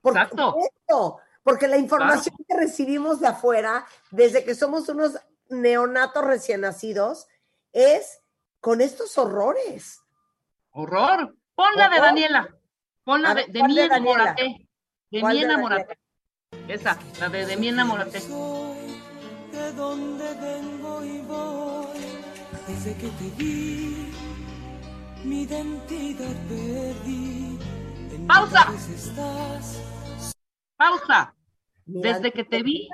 S2: Por
S3: Exacto.
S2: esto, porque la información que recibimos de afuera, desde que somos unos neonatos recién nacidos, es con estos horrores.
S3: Horror. Pon la de
S2: Horror.
S3: Daniela. Pon la
S2: A
S3: de,
S2: ver,
S3: de
S2: ¿cuál
S3: mí
S2: de Daniela?
S3: enamórate. De
S2: ¿Cuál
S3: mí
S2: de
S3: enamórate. Esa, la de de mí.
S6: Soy de donde vengo y voy. Desde que te vi, mi identidad perdí.
S3: ¡Pausa! Pausa. Desde que te vi,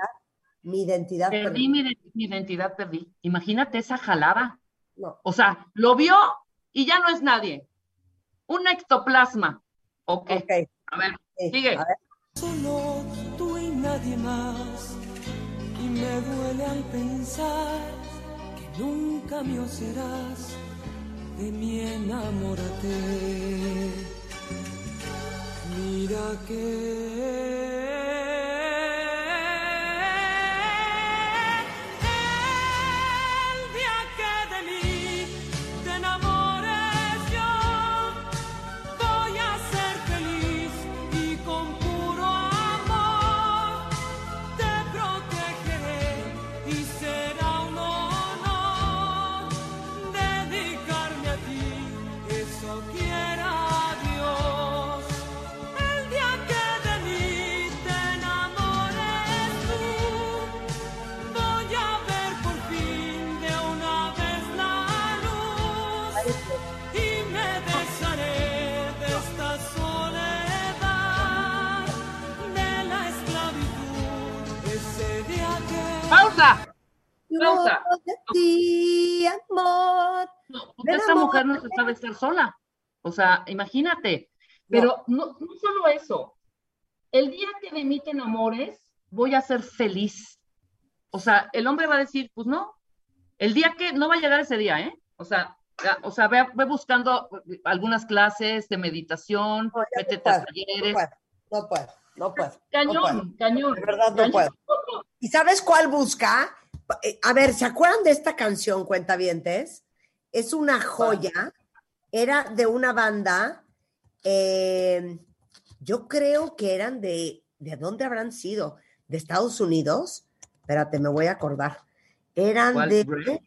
S2: Mi identidad.
S3: perdí mi, de- mi identidad, perdí. Imagínate esa jalada.
S2: No.
S3: O sea, lo vio y ya no es nadie. Un ectoplasma. Ok.
S2: Ok,
S3: A ver,
S2: sí,
S3: sigue.
S2: a ver.
S6: solo tú y nadie más. Y me duele al pensar que nunca mío serás. De mí enamórate. Mira que
S3: Pausa. Pausa.
S2: de ti, amor.
S3: No, porque esta
S2: amor.
S3: mujer no se sabe estar sola. O sea, imagínate. Pero no, no solo eso. El día que de mí te enamores, voy a ser feliz. O sea, el hombre va a decir, pues no. El día que no va a llegar ese día, ¿eh? O sea, ya, o sea, ve, ve buscando algunas clases de meditación,
S2: No,
S3: métete a talleres.
S2: No puedo, no puedo, no puedo.
S3: Cañón,
S2: no puedo.
S3: cañón.
S2: De verdad no puedo. ¿Y sabes cuál busca? Eh, A ver, ¿se acuerdan de esta canción, Cuentavientes? Es una joya. Era de una banda Eh, yo creo que eran de, ¿de dónde habrán sido? ¿De Estados Unidos? Espérate, me voy a acordar. Eran
S3: ¿Cuál?
S2: de...
S3: ¿Rep?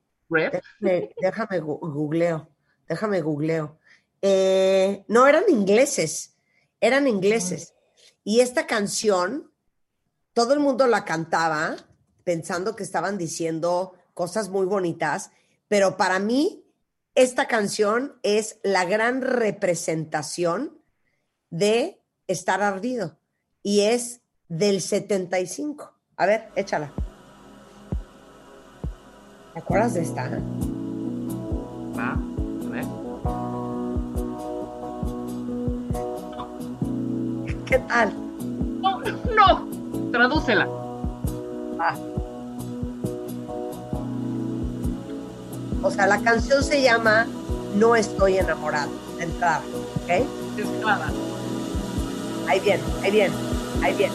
S3: ¿Rep?
S2: Déjame, googleo, déjame googleo. Eh, no, eran ingleses, eran ingleses. Y esta canción, todo el mundo la cantaba pensando que estaban diciendo cosas muy bonitas, pero para mí esta canción es la gran representación de estar ardido y es del 75. A ver, échala. ¿Te acuerdas de esta?
S3: Va,
S2: ¿Qué tal?
S3: No, no, tradúcela.
S2: Ah. O sea, la canción se llama No estoy enamorado, de entrada, ¿ok?
S3: Es clara.
S2: Ahí viene, ahí viene, ahí viene.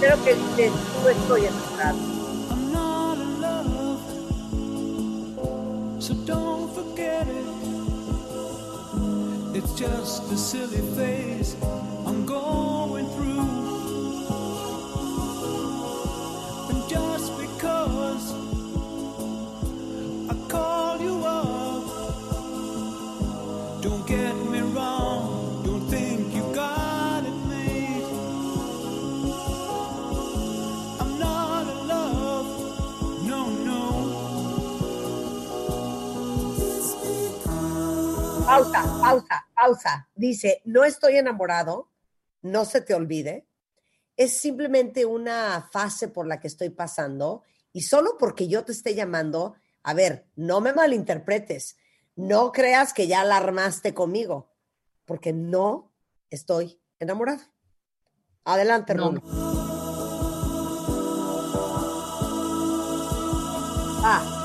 S2: Creo que dice No estoy enamorado.
S11: I'm not in love, so don't forget it. It's just a silly phase I'm going through. And just because I call you up, don't get me wrong, don't think you got it made. I'm not in love, no, no.
S2: Pausa, pausa, pausa. Dice, no estoy enamorado, no se te olvide. Es simplemente una fase por la que estoy pasando y solo porque yo te esté llamando, a ver, no me malinterpretes, no creas que ya alarmaste conmigo, porque no estoy enamorado. Adelante,
S3: No.
S2: Rulo. Ah,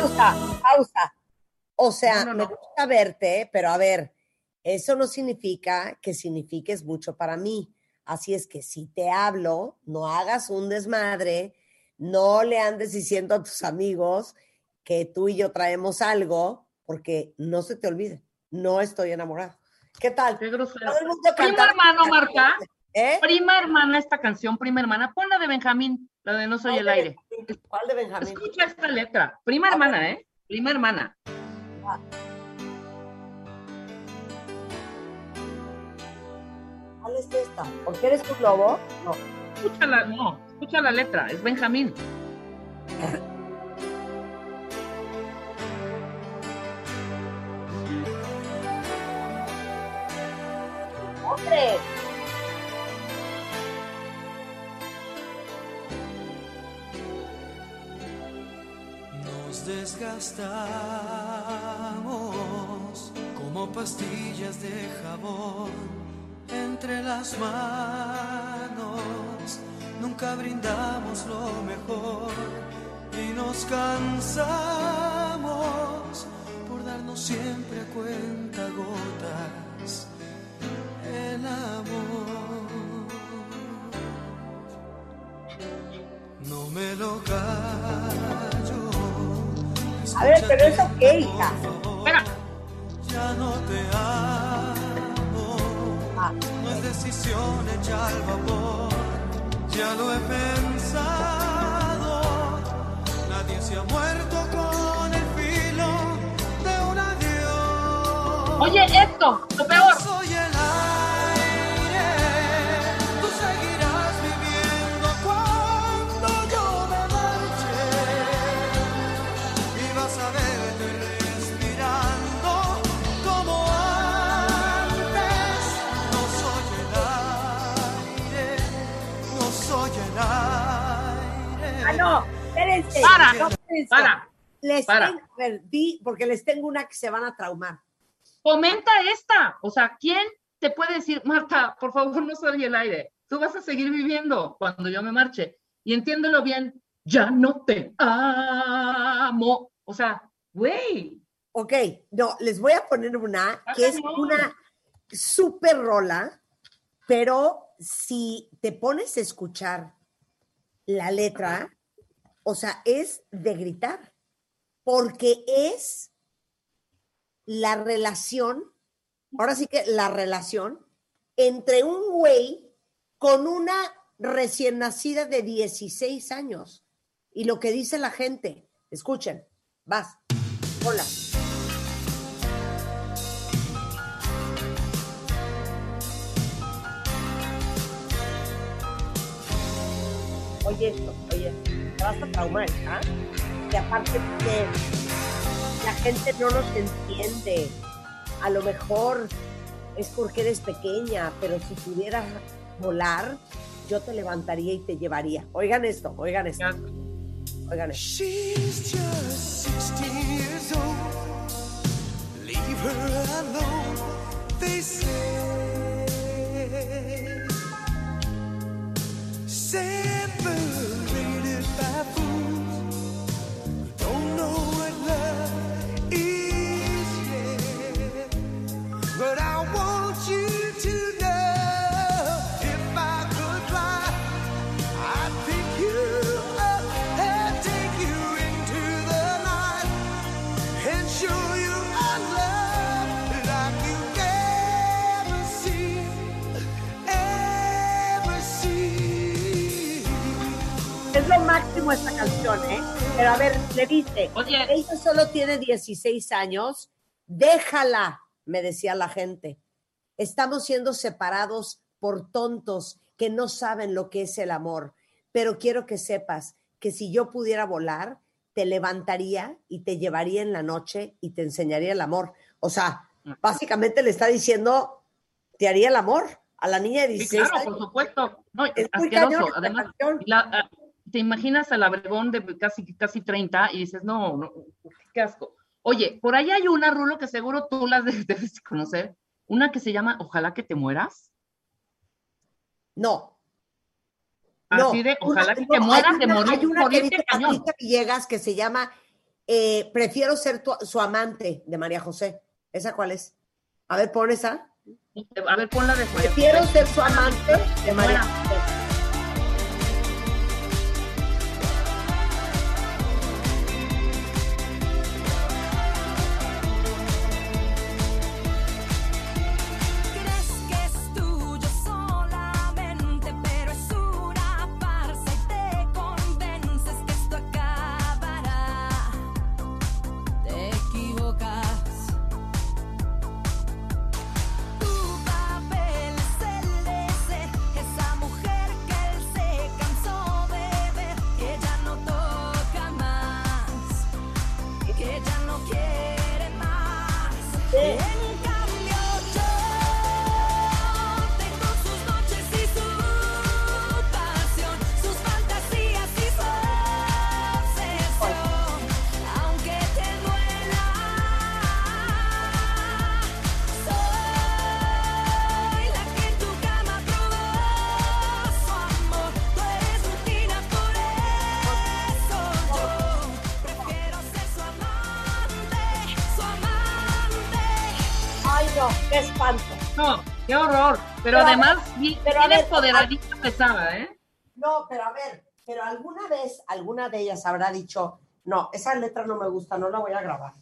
S2: pausa, pausa. O sea,
S3: No, no,
S2: me gusta verte, pero a ver, eso no significa que signifiques mucho para mí. Así es que si te hablo, no hagas un desmadre, no le andes diciendo a tus amigos que tú y yo traemos algo, porque no se te olvide, no estoy enamorado. ¿Qué tal?
S3: Qué grosero.
S2: Todo el mundo
S3: Prima
S2: cantando
S3: hermano, Marta.
S2: ¿Eh?
S3: Prima hermana, esta canción, prima hermana. Pon la de Benjamín, la de No Soy el Aire.
S2: ¿Cuál de Benjamín?
S3: Escucha esta letra. Prima hermana, ¿eh? Prima hermana.
S2: ¿Cuál es esta? ¿Porque eres tu lobo? No.
S3: Escúchala, no, escucha la letra, es Benjamín.
S2: ¡Hombre!
S11: Desgastamos como pastillas de jabón entre las manos. Nunca brindamos lo mejor y nos cansamos por darnos siempre a cuenta gotas el amor. No me lo callo.
S2: A ver, pero eso qué, hija.
S3: Espera,
S11: Ya no te amo, no es decisión hecha al vapor, ya lo he pensado, nadie se ha muerto con el filo de un adiós.
S3: oye, esto,
S2: espérense.
S3: Para,
S2: no, espérense.
S3: para,
S2: Les
S3: para.
S2: tengo, a ver, di, porque les tengo una que se van a traumar.
S3: Comenta esta. O sea, ¿quién te puede decir, Marta, por favor, no salga el aire? Tú vas a seguir viviendo cuando yo me marche. Y entiéndelo bien, ya no te amo. O sea, güey.
S2: Ok, no, les voy a poner una que es una super rola, pero si te pones a escuchar la letra, o sea, es de gritar, porque es la relación, ahora sí que la relación entre un güey con una recién nacida de 16 años. Y lo que dice la gente, escuchen, vas, hola. Oye esto, te vas a traumar, ¿ah? Y aparte que la gente no nos entiende. A lo mejor es porque eres pequeña, pero si pudieras volar, yo te levantaría y te llevaría. Oigan esto, oigan esto. Oigan esto.
S9: She's just 16 years old. Leave her alone, they say. Separated
S2: máximo esta canción, ¿eh? Pero a ver, le dice,
S3: Oye.
S2: ella solo tiene 16 años, déjala, me decía la gente. Estamos siendo separados por tontos que no saben lo que es el amor. Pero quiero que sepas que si yo pudiera volar, te levantaría y te llevaría en la noche y te enseñaría el amor. O sea, básicamente le está diciendo, te haría el amor a la niña de
S3: Sí,
S2: 16
S3: claro, por supuesto. No,
S2: Es muy
S3: asqueroso. Además, la- te imaginas al abregón de casi, casi 30 y dices, no, no, qué asco. Oye, por ahí hay una, Rulo, que seguro tú las de- debes conocer. Una que se llama Ojalá que te mueras.
S2: No, No,
S3: Así de,
S2: una-
S3: ojalá que
S2: no,
S3: te mueras de morir,
S2: Hay una que dice
S3: cañón.
S2: Patricia Villegas que se llama eh, Prefiero ser tu- su amante de María José. ¿Esa cuál es? A ver, pon esa.
S3: A ver, ponla de María
S2: Prefiero ser su amante de María. José.
S4: Pero,
S3: además, bien,
S2: pero a
S3: bien
S2: ver,
S3: empoderadita pesada, ¿eh?
S2: No, pero a ver, pero alguna vez alguna de ellas habrá dicho, no, esa letra no me gusta, no la voy a grabar.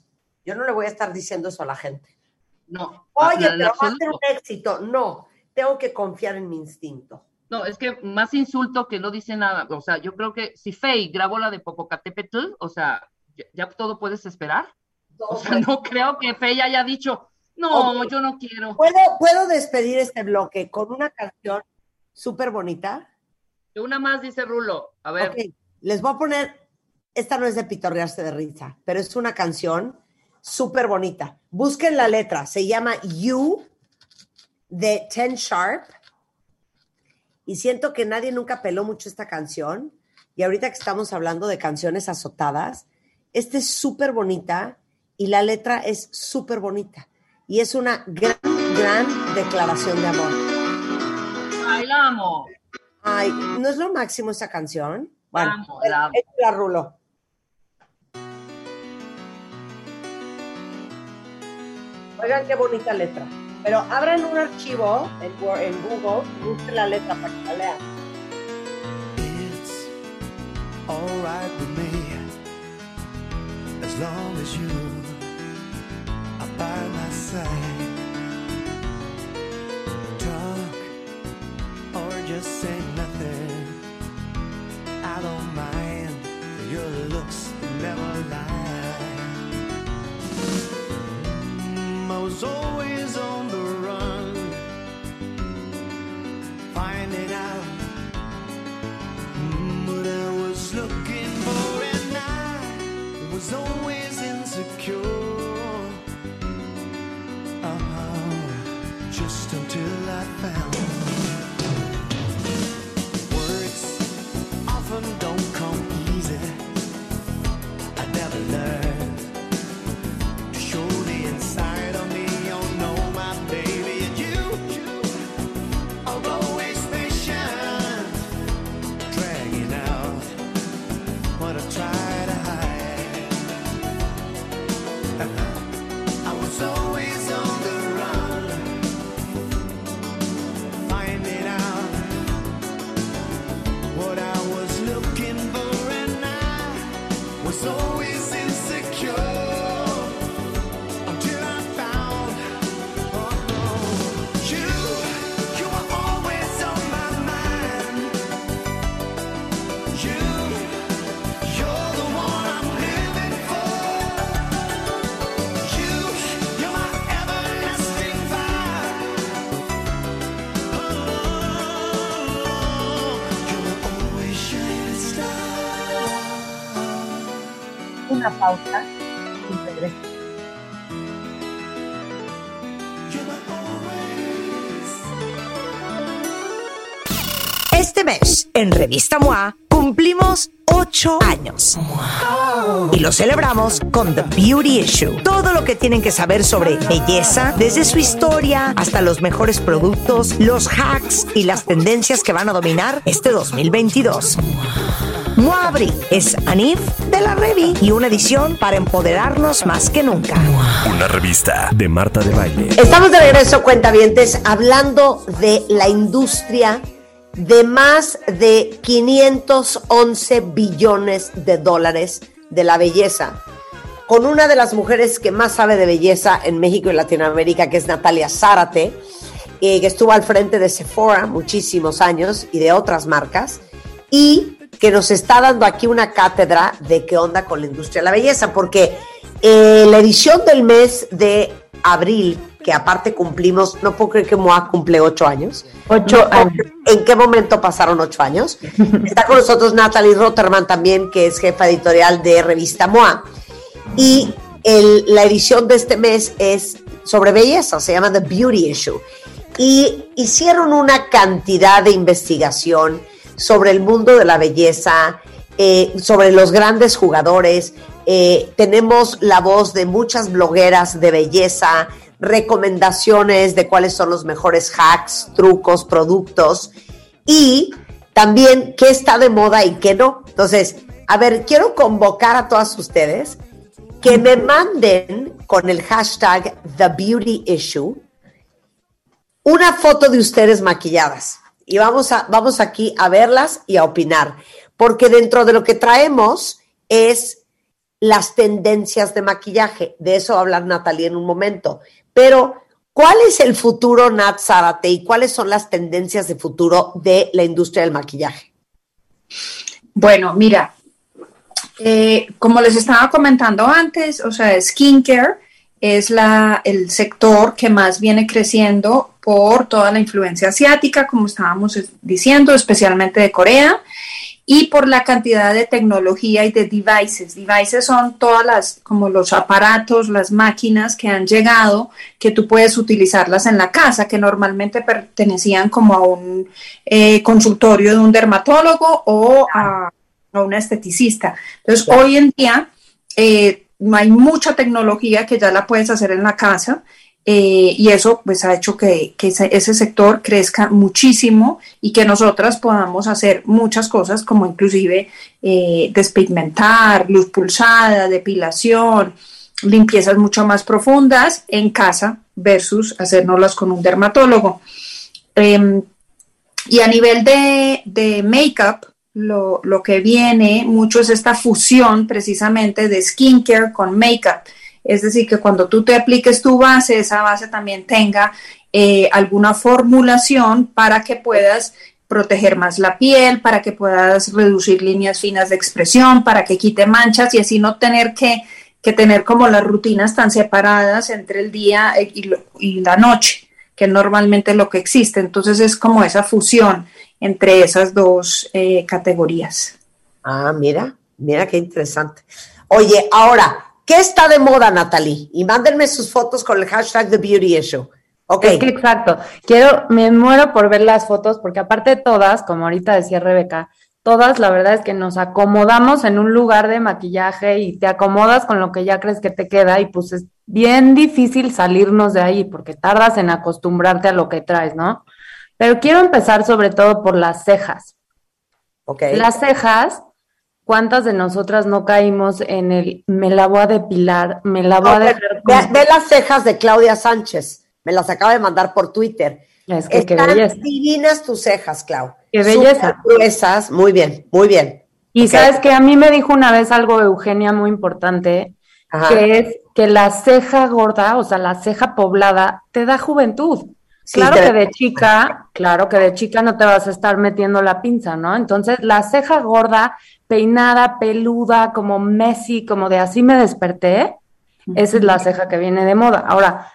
S2: Yo no le voy a estar diciendo eso a la gente.
S3: No.
S2: Oye, pero va a ser un éxito. No, tengo que confiar en mi instinto.
S3: No, es que más insulto que no dice nada. O sea, yo creo que si Fey grabó la de Popocatépetl, o sea, ya, ya todo puedes esperar. O sea, no creo que Fey haya dicho, no, yo no quiero.
S2: ¿Puedo, ¿Puedo despedir este bloque con una canción súper bonita?
S3: Una más dice Rulo. A ver,
S2: Ok, les voy a poner, esta no es de pitorrearse de risa, pero es una canción súper bonita. Busquen la letra, se llama You de Ten Sharp. Y siento que nadie nunca peló mucho esta canción, y ahorita que estamos hablando de canciones azotadas, esta es súper bonita y la letra es súper bonita. Y es una gran, gran declaración de amor.
S3: Ay, la amo.
S2: Ay, ¿no es lo máximo esa canción? Bueno,
S3: Amo, la amo.
S2: la rulo. Oigan qué bonita letra. Pero abran un archivo en, Google y busquen la letra para que la lean.
S9: It's alright with me as long as you are by my side. Talk or just say nothing. I don't mind. Your looks never lie. Mm, I was always on the run, finding out Mm, what I was looking for, and I was always insecure. Found. Words often don't
S2: pausa y
S9: always.
S12: Este mes, en Revista MOA, cumplimos ocho años. Y lo celebramos con The Beauty Issue. Todo lo que tienen que saber sobre belleza, desde su historia hasta los mejores productos, los hacks y las tendencias que van a dominar este 2022. MOA Abril es Anif de la Revi y una edición para empoderarnos más que nunca.
S1: Una revista de Marta de Baile.
S2: Estamos de regreso, cuentavientes, hablando de la industria de más de 511 billones de dólares de la belleza, con una de las mujeres que más sabe de belleza en México y Latinoamérica, que es Natalia Zárate, eh, que estuvo al frente de Sephora muchísimos años y de otras marcas, y que nos está dando aquí una cátedra de qué onda con la industria de la belleza, porque eh, la edición del mes de abril, que aparte cumplimos, no puedo creer que MOA cumple ocho años.
S13: Ocho
S2: No creer ¿En qué momento pasaron ocho años? Está con nosotros Natalie Rotterman también, que es jefa editorial de revista MOA. Y el- la edición de este mes es sobre belleza, se llama The Beauty Issue. Y hicieron una cantidad de investigación sobre el mundo de la belleza, eh, sobre los grandes jugadores. Eh, tenemos la voz de muchas blogueras de belleza, recomendaciones de cuáles son los mejores hacks, trucos, productos y también qué está de moda y qué no. Entonces, a ver, quiero convocar a todas ustedes que me manden con el hashtag The Beauty Issue una foto de ustedes maquilladas. Y vamos, a, vamos aquí a verlas y a opinar. Porque dentro de lo que traemos es las tendencias de maquillaje. De eso va a hablar Natalia en un momento. Pero, ¿cuál es el futuro, Nat Zárate, y cuáles son las tendencias de futuro de la industria del maquillaje?
S13: Bueno, mira, eh, como les estaba comentando antes, o sea, skincare es la, el sector que más viene creciendo por toda la influencia asiática, como estábamos es- diciendo, especialmente de Corea, y por la cantidad de tecnología y de devices. Devices son todas las, como los aparatos, las máquinas que han llegado, que tú puedes utilizarlas en la casa, que normalmente pertenecían como a un eh, consultorio de un dermatólogo o a a una esteticista. Entonces, hoy en día eh, hay mucha tecnología que ya la puedes hacer en la casa. eh, y eso pues ha hecho que, ese sector crezca muchísimo y que nosotras podamos hacer muchas cosas como inclusive eh, despigmentar, luz pulsada, depilación, limpiezas mucho más profundas en casa versus hacérnoslas con un dermatólogo. Em, y a nivel de, de make-up, lo, lo que viene mucho es esta fusión precisamente de skincare con make-up. Es decir, que cuando tú te apliques tu base, esa base también tenga eh, alguna formulación para que puedas proteger más la piel, para que puedas reducir líneas finas de expresión, para que quite manchas y así no tener que, que tener como las rutinas tan separadas entre el día eh, y, y la noche, que normalmente es lo que existe. Entonces es como esa fusión entre esas dos eh, categorías.
S2: Ah, mira, mira qué interesante. Oye, ahora, ¿qué está de moda, Natalie? Y mándenme sus fotos con el hashtag The Beauty Issue. Ok.
S14: Es que exacto. Quiero, me muero por ver las fotos, porque aparte todas, como ahorita decía Rebeca, todas la verdad es que nos acomodamos en un lugar de maquillaje y te acomodas con lo que ya crees que te queda y pues es bien difícil salirnos de ahí porque tardas en acostumbrarte a lo que traes, ¿no? Pero quiero empezar sobre todo por las cejas.
S2: Ok.
S14: Las cejas, ¿cuántas de nosotras no caímos en el me la voy a depilar, me la voy
S2: No,
S14: a dejar
S2: ve- ve las cejas de Claudia Sánchez. Me las acaba de mandar por Twitter.
S14: Es que qué
S2: Están
S14: belleza.
S2: divinas tus cejas, Clau.
S14: Qué belleza.
S2: Gruesas. Muy bien, muy bien.
S14: Y sabes que a mí me dijo una vez algo Eugenia muy importante,
S2: Ajá.
S14: que es que la ceja gorda, o sea, la ceja poblada, te da juventud.
S2: Sí,
S14: claro
S2: te-
S14: que de chica, claro que de chica no te vas a estar metiendo la pinza, ¿no? Entonces, la ceja gorda, peinada, peluda, como Messi, como de así me desperté, esa es la ceja que viene de moda. Ahora,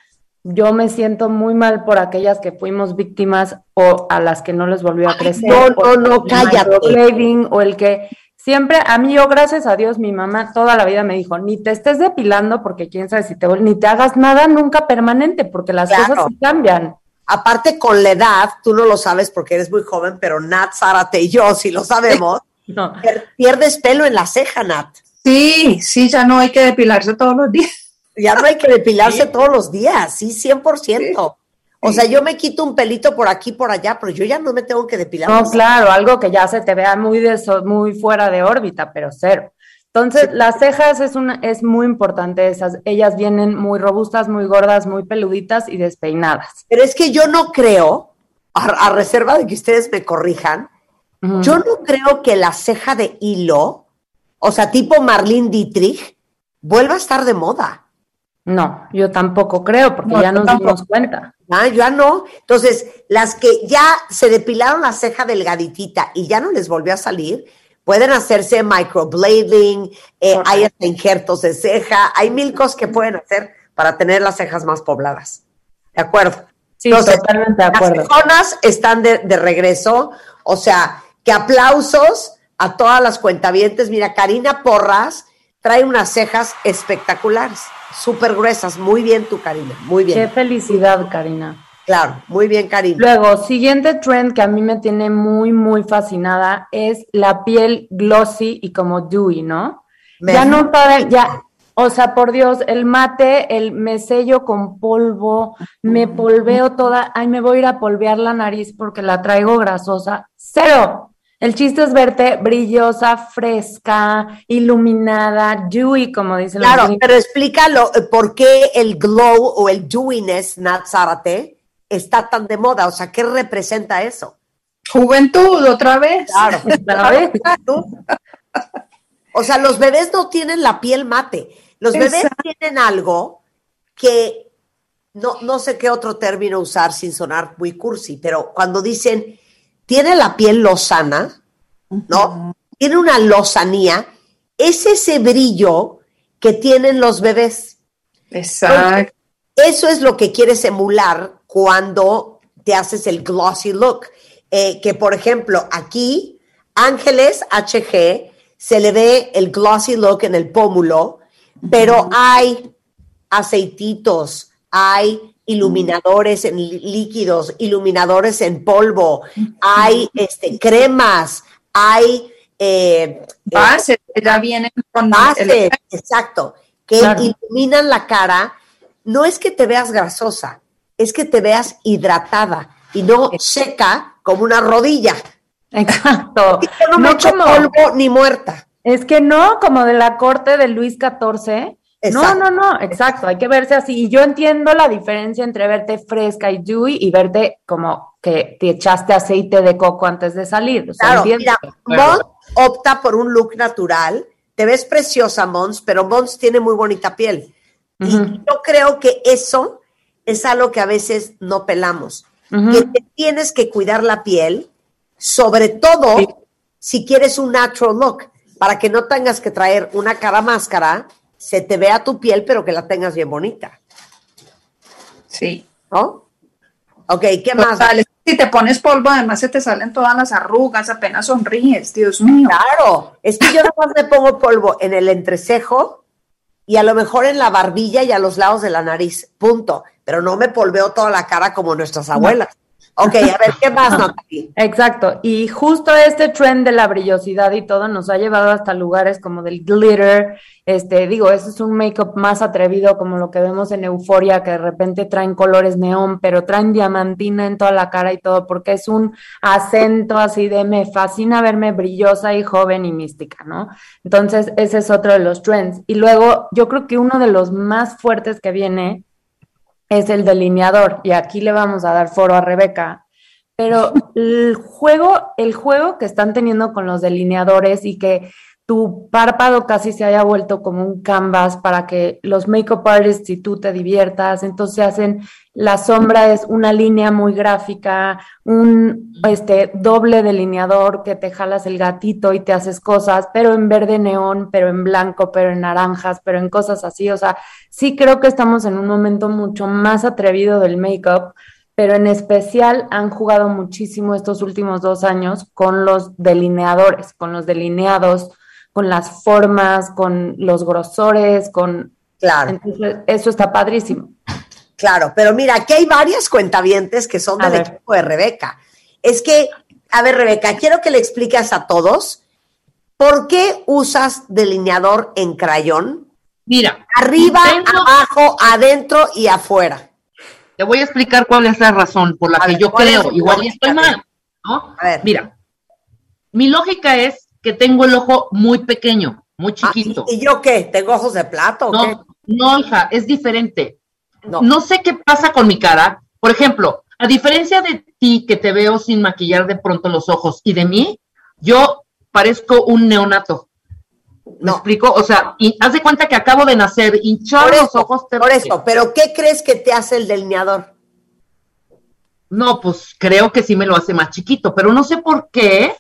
S14: yo me siento muy mal por aquellas que fuimos víctimas o a las que no les volvió a crecer.
S2: no,
S14: o
S2: no, no,
S14: el
S2: cállate.
S14: o el que siempre, a mí yo, gracias a Dios, mi mamá toda la vida me dijo, ni te estés depilando porque quién sabe si te ni te hagas nada nunca permanente porque las
S2: Claro.
S14: cosas sí cambian.
S2: Aparte, con la edad, tú no lo sabes porque eres muy joven, pero Nat, Zárate y yo sí lo sabemos.
S14: No.
S2: Pierdes pelo en la ceja, Nat.
S13: Sí, sí, ya no hay que depilarse todos los días.
S2: Ya no hay que depilarse todos los días, sí, 100%. O sea, yo me quito un pelito por aquí, por allá, pero yo ya no me tengo que depilar.
S14: No, claro, algo que ya se te vea muy, de so- muy fuera de órbita, pero cero. Entonces, las cejas es, una, es muy importante, esas, ellas vienen muy robustas, muy gordas, muy peluditas y despeinadas.
S2: Pero es que yo no creo, a, a reserva de que ustedes me corrijan, yo no creo que la ceja de hilo, o sea, tipo Marlene Dietrich, vuelva a estar de moda.
S14: No, yo tampoco creo, porque
S13: No,
S14: ya nos
S13: tampoco.
S14: dimos cuenta.
S2: Ah, ya no. Entonces, las que ya se depilaron la ceja delgaditita y ya no les volvió a salir, pueden hacerse microblading, eh, hay hasta injertos de ceja, hay mil cosas que pueden hacer para tener las cejas más pobladas. ¿De acuerdo?
S14: Sí,
S2: Entonces,
S14: totalmente de acuerdo.
S2: Las cejonas están de, de regreso, o sea, que aplausos a todas las cuentavientes. Mira, Karina Porras trae unas cejas espectaculares, súper gruesas. Muy bien tú, Karina, muy
S14: Qué
S2: bien.
S14: felicidad, Karina.
S2: Claro, muy bien, Karina.
S14: Luego, siguiente trend que a mí me tiene muy, muy fascinada es la piel glossy y como dewy, ¿no?
S2: Me-
S14: Ya no saben, ya, o sea, por Dios, el mate, el me sello con polvo, me polveo toda, ay, me voy a ir a polvear la nariz porque la traigo grasosa. Cero. El chiste es verte brillosa, fresca, iluminada, dewy, como dicen los
S2: Claro, pero explícalo eh, por qué el glow o el dewiness, Nat Zárate, está tan de moda. O sea, ¿qué representa eso?
S13: Juventud, otra vez.
S2: Claro,
S14: Otra vez.
S2: claro. O sea, los bebés no tienen la piel mate. Los bebés
S13: Exacto.
S2: tienen algo que no, no sé qué otro término usar sin sonar muy cursi, pero cuando dicen tiene la piel lozana, ¿no? Tiene una lozanía, es ese brillo que tienen los bebés.
S13: Exacto.
S2: Eso es lo que quieres emular cuando te haces el glossy look. Eh, que, por ejemplo, aquí, Ángeles HG, se le ve el glossy look en el pómulo, pero hay aceititos, hay iluminadores en lí- líquidos, iluminadores en polvo, hay este, cremas, hay eh,
S13: Bases, que ya vienen con
S2: bases,
S13: el-
S2: exacto, que
S13: Claro.
S2: iluminan la cara. No es que te veas grasosa, es que te veas hidratada y no seca como una rodilla.
S14: Exacto.
S2: Yo no me
S14: No como-
S2: polvo ni muerta.
S14: Es que no, como de la corte de Luis XIV. No,
S2: Exacto.
S14: no, no, exacto, hay que verse así. Y yo entiendo la diferencia entre verte fresca y dewy y verte como que te echaste aceite de coco antes de salir. O sea,
S2: Claro, mira, Mons opta por un look natural. Te ves preciosa, Mons, pero Mons tiene muy bonita piel. Y yo creo que eso es algo que a veces no pelamos. Que te tienes que cuidar la piel, sobre todo si quieres un natural look, para que no tengas que traer una cara máscara, se te vea tu piel, pero que la tengas bien bonita.
S13: Sí.
S2: ¿No? Ok, ¿qué más?
S13: Total, si te pones polvo, además se te salen todas las arrugas, apenas sonríes, Dios mío.
S2: Claro, es que yo nada más me pongo polvo en el entrecejo y a lo mejor en la barbilla y a los lados de la nariz, punto. Pero no me polveo toda la cara como nuestras abuelas. Ok, a ver, ¿qué más, Natalie?
S14: Exacto, y justo este trend de la brillosidad y todo nos ha llevado hasta lugares como del glitter, este, digo, ese es un make-up más atrevido como lo que vemos en Euforia, que de repente traen colores neón, pero traen diamantina en toda la cara y todo, porque es un acento así de me fascina verme brillosa y joven y mística, ¿no? Entonces, ese es otro de los trends. Y luego, yo creo que uno de los más fuertes que viene es el delineador, y aquí le vamos a dar foro a Rebeca, pero el juego, el juego que están teniendo con los delineadores y que tu párpado casi se haya vuelto como un canvas para que los makeup artists y tú te diviertas, entonces hacen la sombra es una línea muy gráfica, un este doble delineador que te jalas el gatito y te haces cosas, pero en verde neón, pero en blanco, pero en naranjas, pero en cosas así, o sea, sí creo que estamos en un momento mucho más atrevido del make-up, pero en especial han jugado muchísimo estos últimos dos años con los delineadores, con los delineados, con las formas, con los grosores, con...
S2: Claro.
S14: Entonces, eso está padrísimo.
S2: Claro, pero mira, aquí hay varias cuentavientes que son
S14: A
S2: del
S14: ver.
S2: equipo de Rebeca. Es que, a ver, Rebeca, quiero que le expliques a todos por qué usas delineador en crayón.
S3: Mira,
S2: Arriba, abajo, adentro y afuera.
S3: Te voy a explicar cuál es la razón por la
S2: A
S3: que
S2: ver,
S3: yo
S2: ¿cuál es
S3: creo, igual estoy mal, ¿no?
S2: A ver.
S3: Mira, mi lógica es que tengo el ojo muy pequeño, muy
S2: Ah,
S3: chiquito.
S2: ¿Y yo qué? ¿Tengo ojos de plato o qué?
S3: No, no, hija, es diferente.
S2: No.
S3: No. sé qué pasa con mi cara. Por ejemplo, a diferencia de ti que te veo sin maquillar de pronto los ojos y de mí, yo parezco un neonato. ¿Me
S2: No.
S3: explico? O sea, y haz de cuenta que acabo de nacer, hinchar
S2: Por
S3: los
S2: eso,
S3: ojos. te-
S2: por eso, pero ¿qué crees que te hace el delineador?
S3: No, pues creo que sí me lo hace más chiquito, pero no sé por qué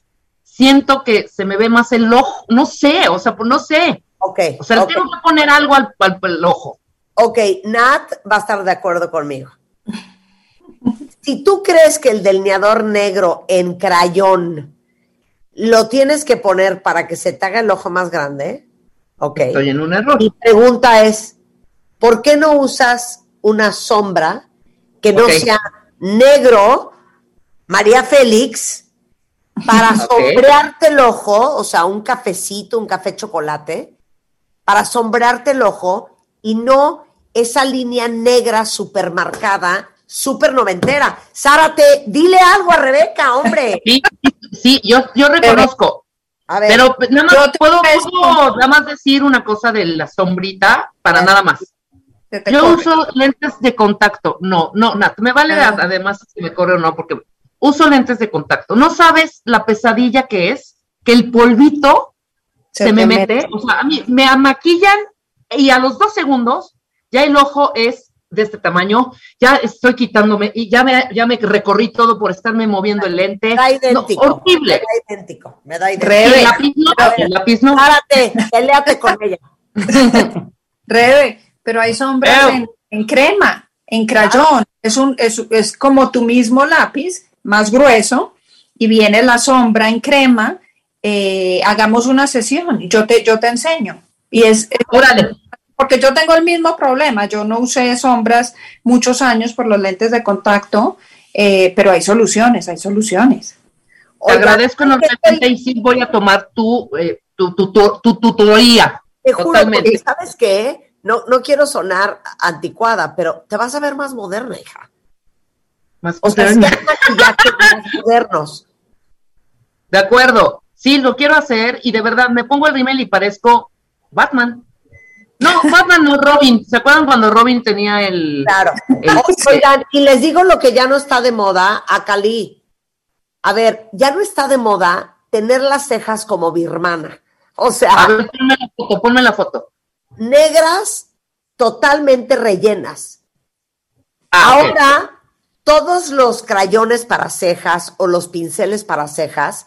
S3: siento que se me ve más el ojo. No sé, o sea, pues no sé.
S2: Ok,
S3: O sea, le
S2: ok,
S3: tengo que poner algo al, al- al ojo.
S2: ok, Nat va a estar de acuerdo conmigo. Si tú crees que el delineador negro en crayón lo tienes que poner para que se te haga el ojo más grande, ok.
S3: Estoy en un error.
S2: Mi pregunta es, ¿por qué no usas una sombra que no sea negro, María Félix, para sombrearte el ojo, o sea, un cafecito, un café chocolate, para sombrearte el ojo y no esa línea negra súper marcada, súper noventera? Zárate, dile algo a Rebeca, hombre.
S3: Sí, sí, yo, yo reconozco.
S2: A ver,
S3: Pero nada más puedo, nada más decir una cosa de la sombrita para nada más. Yo
S13: corre.
S3: uso lentes de contacto. No, no, Nat, me vale
S13: Ah.
S3: además si me corre o no, porque uso lentes de contacto. No sabes la pesadilla que es que el polvito se, me mete. O sea, a mí me maquillan y a los dos segundos ya el ojo es de este tamaño, ya estoy quitándome y ya me, ya me recorrí todo por estarme moviendo el lente.
S2: me da idéntico.
S3: No, horrible.
S2: Me da idéntico. Me da idéntico.
S13: Rebe.
S3: Y el lápiz no, el lápiz no.
S2: Zárate, peleate con ella.
S13: Rebe, pero hay sombras en, en crema, en crayón. Es, un, es, es como tu mismo lápiz, más grueso, y viene la sombra en crema. eh, hagamos una sesión, yo te, yo te enseño. Y es, es-
S3: Órale.
S13: porque yo tengo el mismo problema. Yo no usé sombras muchos años por los lentes de contacto, eh, pero hay soluciones, hay soluciones.
S3: Te
S2: Oigan,
S3: agradezco enormemente y sí voy a tomar tu, eh, tu, tu, tu, tu tutoría.
S2: Te juro,
S3: Totalmente.
S2: ¿sabes qué? No, no quiero sonar anticuada, pero te vas a ver más moderna, hija.
S3: Más
S2: O sea, sí
S3: moderna.
S2: hay maquillajes más modernos.
S3: De acuerdo. Sí, lo quiero hacer y de verdad me pongo el rímel y parezco Batman. No, Batman no Robin. ¿Se acuerdan cuando Robin tenía el...
S2: Claro.
S3: el-
S2: Oigan, y les digo lo que ya no está de moda a Cali. A ver, ya no está de moda tener las cejas como birmana. O
S3: A
S2: sea,
S3: ver, ponme la foto, ponme la foto.
S2: negras totalmente rellenas.
S3: Ah.
S2: Ahora, todos los crayones para cejas o los pinceles para cejas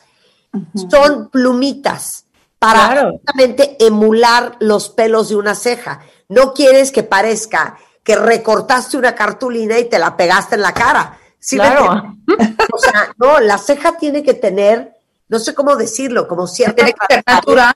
S2: son plumitas para
S14: Claro.
S2: justamente emular los pelos de una ceja. No quieres que parezca que recortaste una cartulina y te la pegaste en la cara. ¿Sí
S14: Claro.
S2: O sea, no, la ceja tiene que tener, no sé cómo decirlo, como cierta
S13: Tiene que ser natural.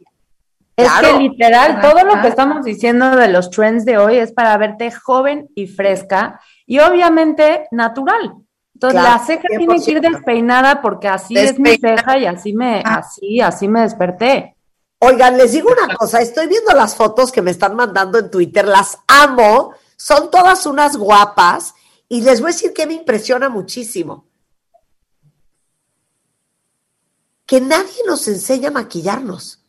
S14: Es
S2: Claro.
S14: que literal, todo lo que estamos diciendo de los trends de hoy es para verte joven y fresca y obviamente natural. Entonces
S2: Claro,
S14: la ceja tiene que ir
S2: 100%.
S14: despeinada porque así es mi ceja y así me,
S13: Ah.
S14: así, así me desperté.
S2: Oigan, les digo una cosa, estoy viendo las fotos que me están mandando en Twitter, las amo, son todas unas guapas y les voy a decir que me impresiona muchísimo. Que nadie nos enseña a maquillarnos.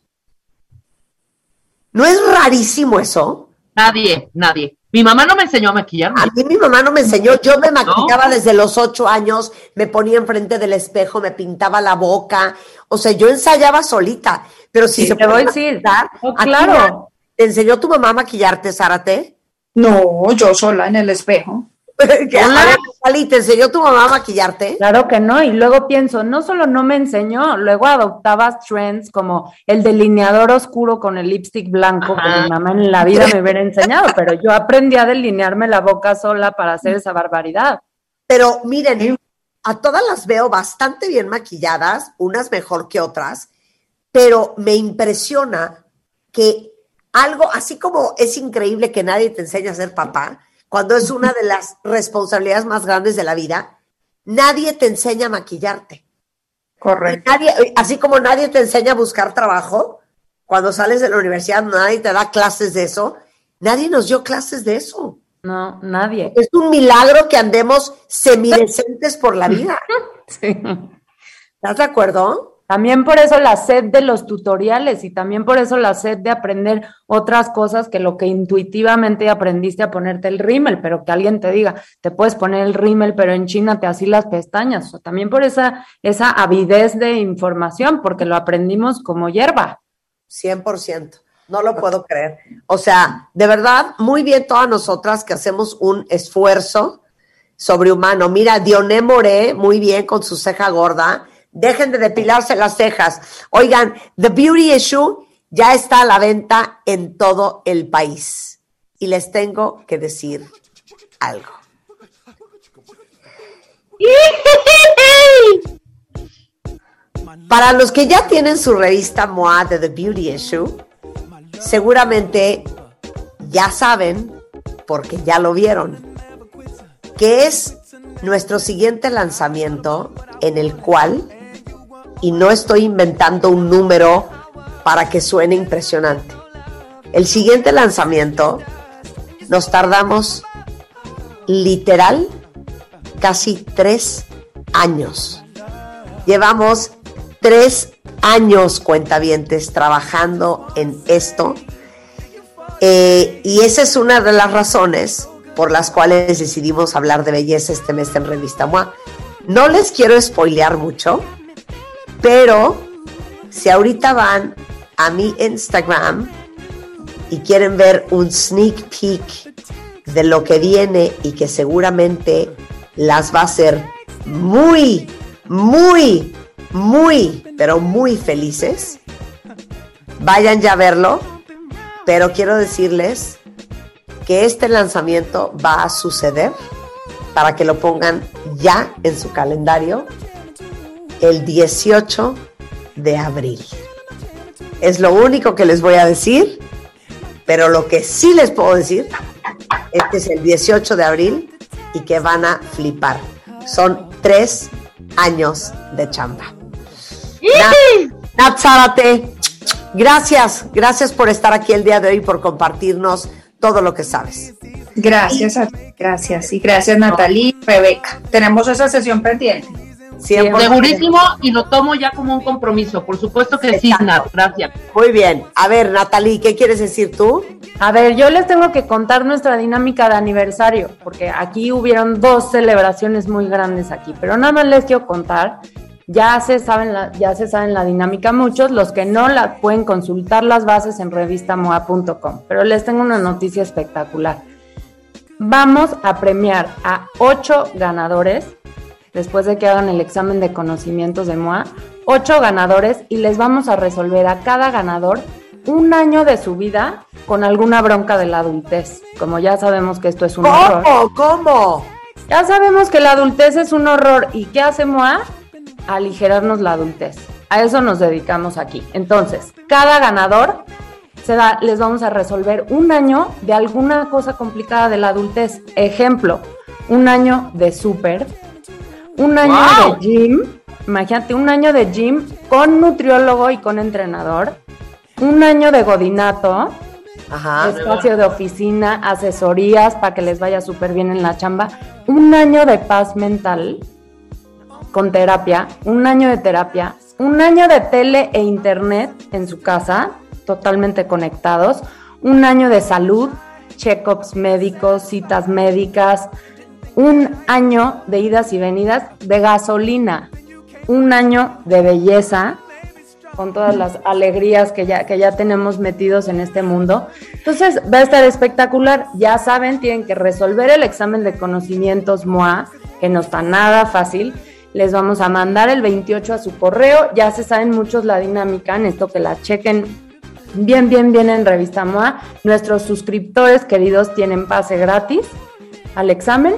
S2: ¿No es rarísimo eso?
S3: Nadie, nadie. Mi mamá no me enseñó a maquillarme.
S2: A mí mi mamá no me enseñó, yo me maquillaba desde los ocho años, me ponía enfrente del espejo, me pintaba la boca, o sea, yo ensayaba solita, pero si
S14: Sí,
S2: se
S14: te voy
S2: puede
S14: a decir.
S2: maquillar,
S14: Oh,
S2: ¿a ti
S14: claro.
S2: ¿Te enseñó tu mamá a maquillarte, Zárate?
S13: No, yo sola en el espejo.
S2: Que, ver, ¿te enseñó tu mamá a maquillarte?
S14: Claro que no, y luego pienso, no solo no me enseñó, luego adoptabas trends como el delineador oscuro con el lipstick blanco, que mi mamá en la vida me hubiera enseñado, pero yo aprendí a delinearme la boca sola para hacer esa barbaridad.
S2: Pero miren, a todas las veo bastante bien maquilladas, unas mejor que otras, pero me impresiona que algo, así como es increíble que nadie te enseñe a ser papá, cuando es una de las responsabilidades más grandes de la vida, nadie te enseña a maquillarte.
S13: Correcto.
S2: Nadie, así como nadie te enseña a buscar trabajo, cuando sales de la universidad nadie te da clases de eso, nadie nos dio clases de eso.
S14: No, nadie.
S2: Es un milagro que andemos semidecentes por la vida.
S14: Sí.
S2: ¿Estás de acuerdo?
S14: También por eso la sed de los tutoriales y también por eso la sed de aprender otras cosas que lo que intuitivamente aprendiste a ponerte el rímel, pero que alguien te diga, te puedes poner el rímel, pero en China te así las pestañas. O también por esa, esa avidez de información, porque lo aprendimos como hierba.
S2: 100%. No lo puedo creer. O sea, de verdad, muy bien todas nosotras que hacemos un esfuerzo sobrehumano. Mira, Dioné Moré, muy bien con su ceja gorda. Dejen de depilarse las cejas. Oigan, The Beauty Issue ya está a la venta en todo el país. Y les tengo que decir algo. Para los que ya tienen su revista MOA de The Beauty Issue, seguramente ya saben, porque ya lo vieron, que es nuestro siguiente lanzamiento en el cual, y no estoy inventando un número para que suene impresionante, el siguiente lanzamiento nos tardamos literal casi tres años. Llevamos tres años, cuentavientes, trabajando en esto. Eh, y esa es una de las razones por las cuales decidimos hablar de belleza este mes en Revista MOA. No les quiero spoilear mucho, pero si ahorita van a mi Instagram y quieren ver un sneak peek de lo que viene y que seguramente las va a hacer muy, muy, muy, pero muy felices, vayan ya a verlo, pero quiero decirles que este lanzamiento va a suceder para que lo pongan ya en su calendario el 18 de abril. Es lo único que les voy a decir, pero lo que sí les puedo decir es que es el 18 de abril y que van a flipar. Son tres años de chamba. Nat, Zárate, gracias, gracias por estar aquí el día de hoy y por compartirnos todo lo que sabes.
S13: Gracias, a ti, gracias. Y gracias Natalie, Rebeca. Tenemos esa sesión pendiente.
S3: Segurísimo y lo tomo ya como un compromiso. Por supuesto que sí. Nat, gracias.
S2: Muy bien. A ver, Natalie, ¿qué quieres decir tú?
S14: A ver, yo les tengo que contar nuestra dinámica de aniversario, porque aquí hubieron dos celebraciones muy grandes aquí, pero nada más les quiero contar. Ya se saben la, ya se saben la dinámica muchos, los que no la pueden consultar las bases en revistamoa.com, pero les tengo una noticia espectacular. Vamos a premiar a ocho ganadores después de que hagan el examen de conocimientos de MOA, ocho ganadores y les vamos a resolver a cada ganador un año de su vida con alguna bronca de la adultez. Como ya sabemos que esto es un horror.
S2: ¿Cómo? ¿Cómo?
S14: Ya sabemos que la adultez es un horror. ¿Y qué hace MOA? Aligerarnos la adultez. A eso nos dedicamos aquí. Entonces, cada ganador se da- les vamos a resolver un año de alguna cosa complicada de la adultez. Ejemplo, un año de súper, un año
S3: ¡Wow!
S14: de gym, imagínate, un año de gym con nutriólogo y con entrenador, un año de godinato,
S2: Ajá.
S14: espacio de oficina, asesorías para que les vaya súper bien en la chamba, un año de paz mental con terapia, un año de terapia, un año de tele e internet en su casa, totalmente conectados, un año de salud, check-ups médicos, citas médicas, un año de idas y venidas de gasolina, un año de belleza, con todas las alegrías que ya, que ya tenemos metidos en este mundo. Entonces va a estar espectacular. Ya saben, tienen que resolver el examen de conocimientos MOA, que no está nada fácil. Les vamos a mandar el 28 a su correo. Ya se saben muchos la dinámica, en esto que la chequen bien, bien, bien en Revista MOA. Nuestros suscriptores queridos tienen pase gratis al examen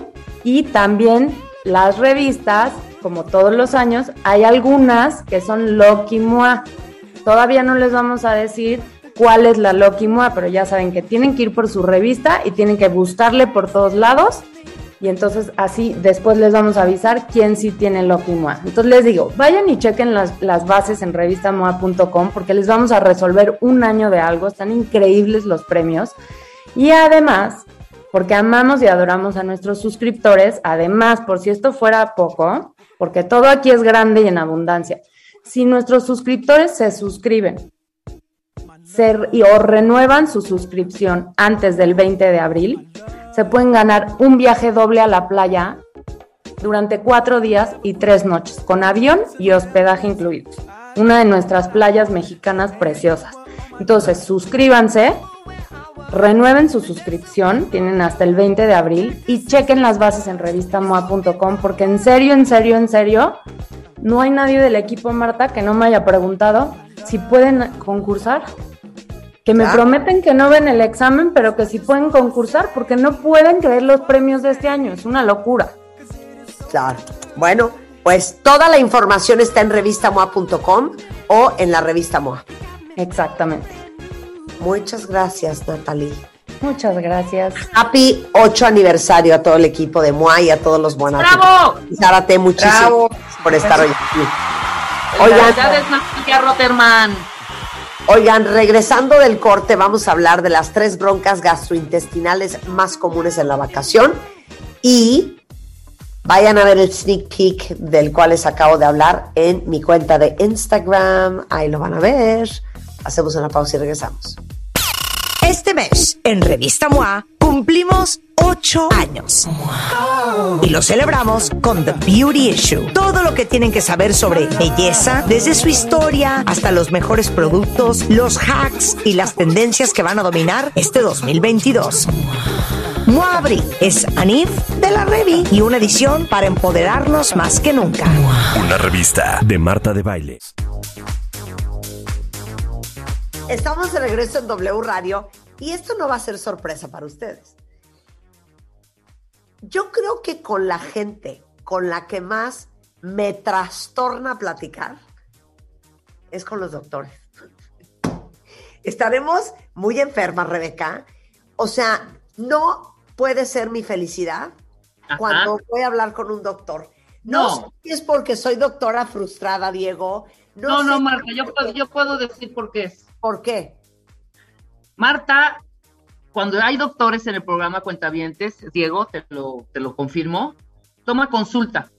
S14: y también las revistas, como todos los años, hay algunas que son Loki Moa. Todavía no les vamos a decir cuál es la Loki Moa, pero ya saben que tienen que ir por su revista y tienen que buscarle por todos lados. Y entonces así después les vamos a avisar quién sí tiene Loki Moa. Entonces les digo, vayan y chequen las, las bases en revistamoa.com porque les vamos a resolver un año de algo. Están increíbles los premios. Y además, porque amamos y adoramos a nuestros suscriptores, además, por si esto fuera poco, porque todo aquí es grande y en abundancia, si nuestros suscriptores se suscriben se- y, o renuevan su suscripción antes del 20 de abril, se pueden ganar un viaje doble a la playa durante cuatro días y tres noches, con avión y hospedaje incluidos. Una de nuestras playas mexicanas preciosas. Entonces, suscríbanse, renueven su suscripción, tienen hasta el 20 de abril, y chequen las bases en revistamoa.com, porque en serio, en serio, en serio, no hay nadie del equipo, Marta, que no me haya preguntado si pueden concursar. Que me
S2: Claro.
S14: prometen que no ven el examen, pero que sí pueden concursar, porque no pueden creer los premios de este año. Es una locura.
S2: Claro. Bueno, pues toda la información está en revistamoa.com o en la revista MOA.
S14: Exactamente.
S2: Muchas gracias, Natalie.
S14: Muchas gracias.
S2: Happy 8 aniversario a todo el equipo de MOA y a todos los buenos.
S3: ¡Bravo!
S2: Zárate, muchísimas
S13: Bravo.
S2: gracias por estar hoy aquí. Oigan,
S3: Natalia Rotterman.
S2: Oigan, regresando del corte, vamos a hablar de las tres broncas gastrointestinales más comunes en la vacación y vayan a ver el sneak peek del cual les acabo de hablar en mi cuenta de Instagram. Ahí lo van a ver. Hacemos una pausa y regresamos.
S12: Este mes, en Revista MOA, cumplimos 8 años. Y lo celebramos con The Beauty Issue. Todo lo que tienen que saber sobre belleza, desde su historia hasta los mejores productos, los hacks y las tendencias que van a dominar este 2022. MOA Abril es Anif de la Revi y una edición para empoderarnos más que nunca.
S1: Una revista de Marta de Baile.
S2: Estamos de regreso en W Radio y esto no va a ser sorpresa para ustedes. Yo creo que con la gente con la que más me trastorna platicar es con los doctores. Estaremos muy enfermas, Rebeca. O sea, no puede ser mi felicidad
S3: Ajá.
S2: cuando voy a hablar con un doctor. No,
S3: No.
S2: sé si es porque soy doctora frustrada, Diego,
S3: No,
S2: sé
S3: no, Marta, yo puedo, yo puedo decir por qué es.
S2: ¿Por qué?
S3: Marta, cuando hay doctores en el programa Cuentavientes, Diego, te lo, te lo confirmo, toma consulta,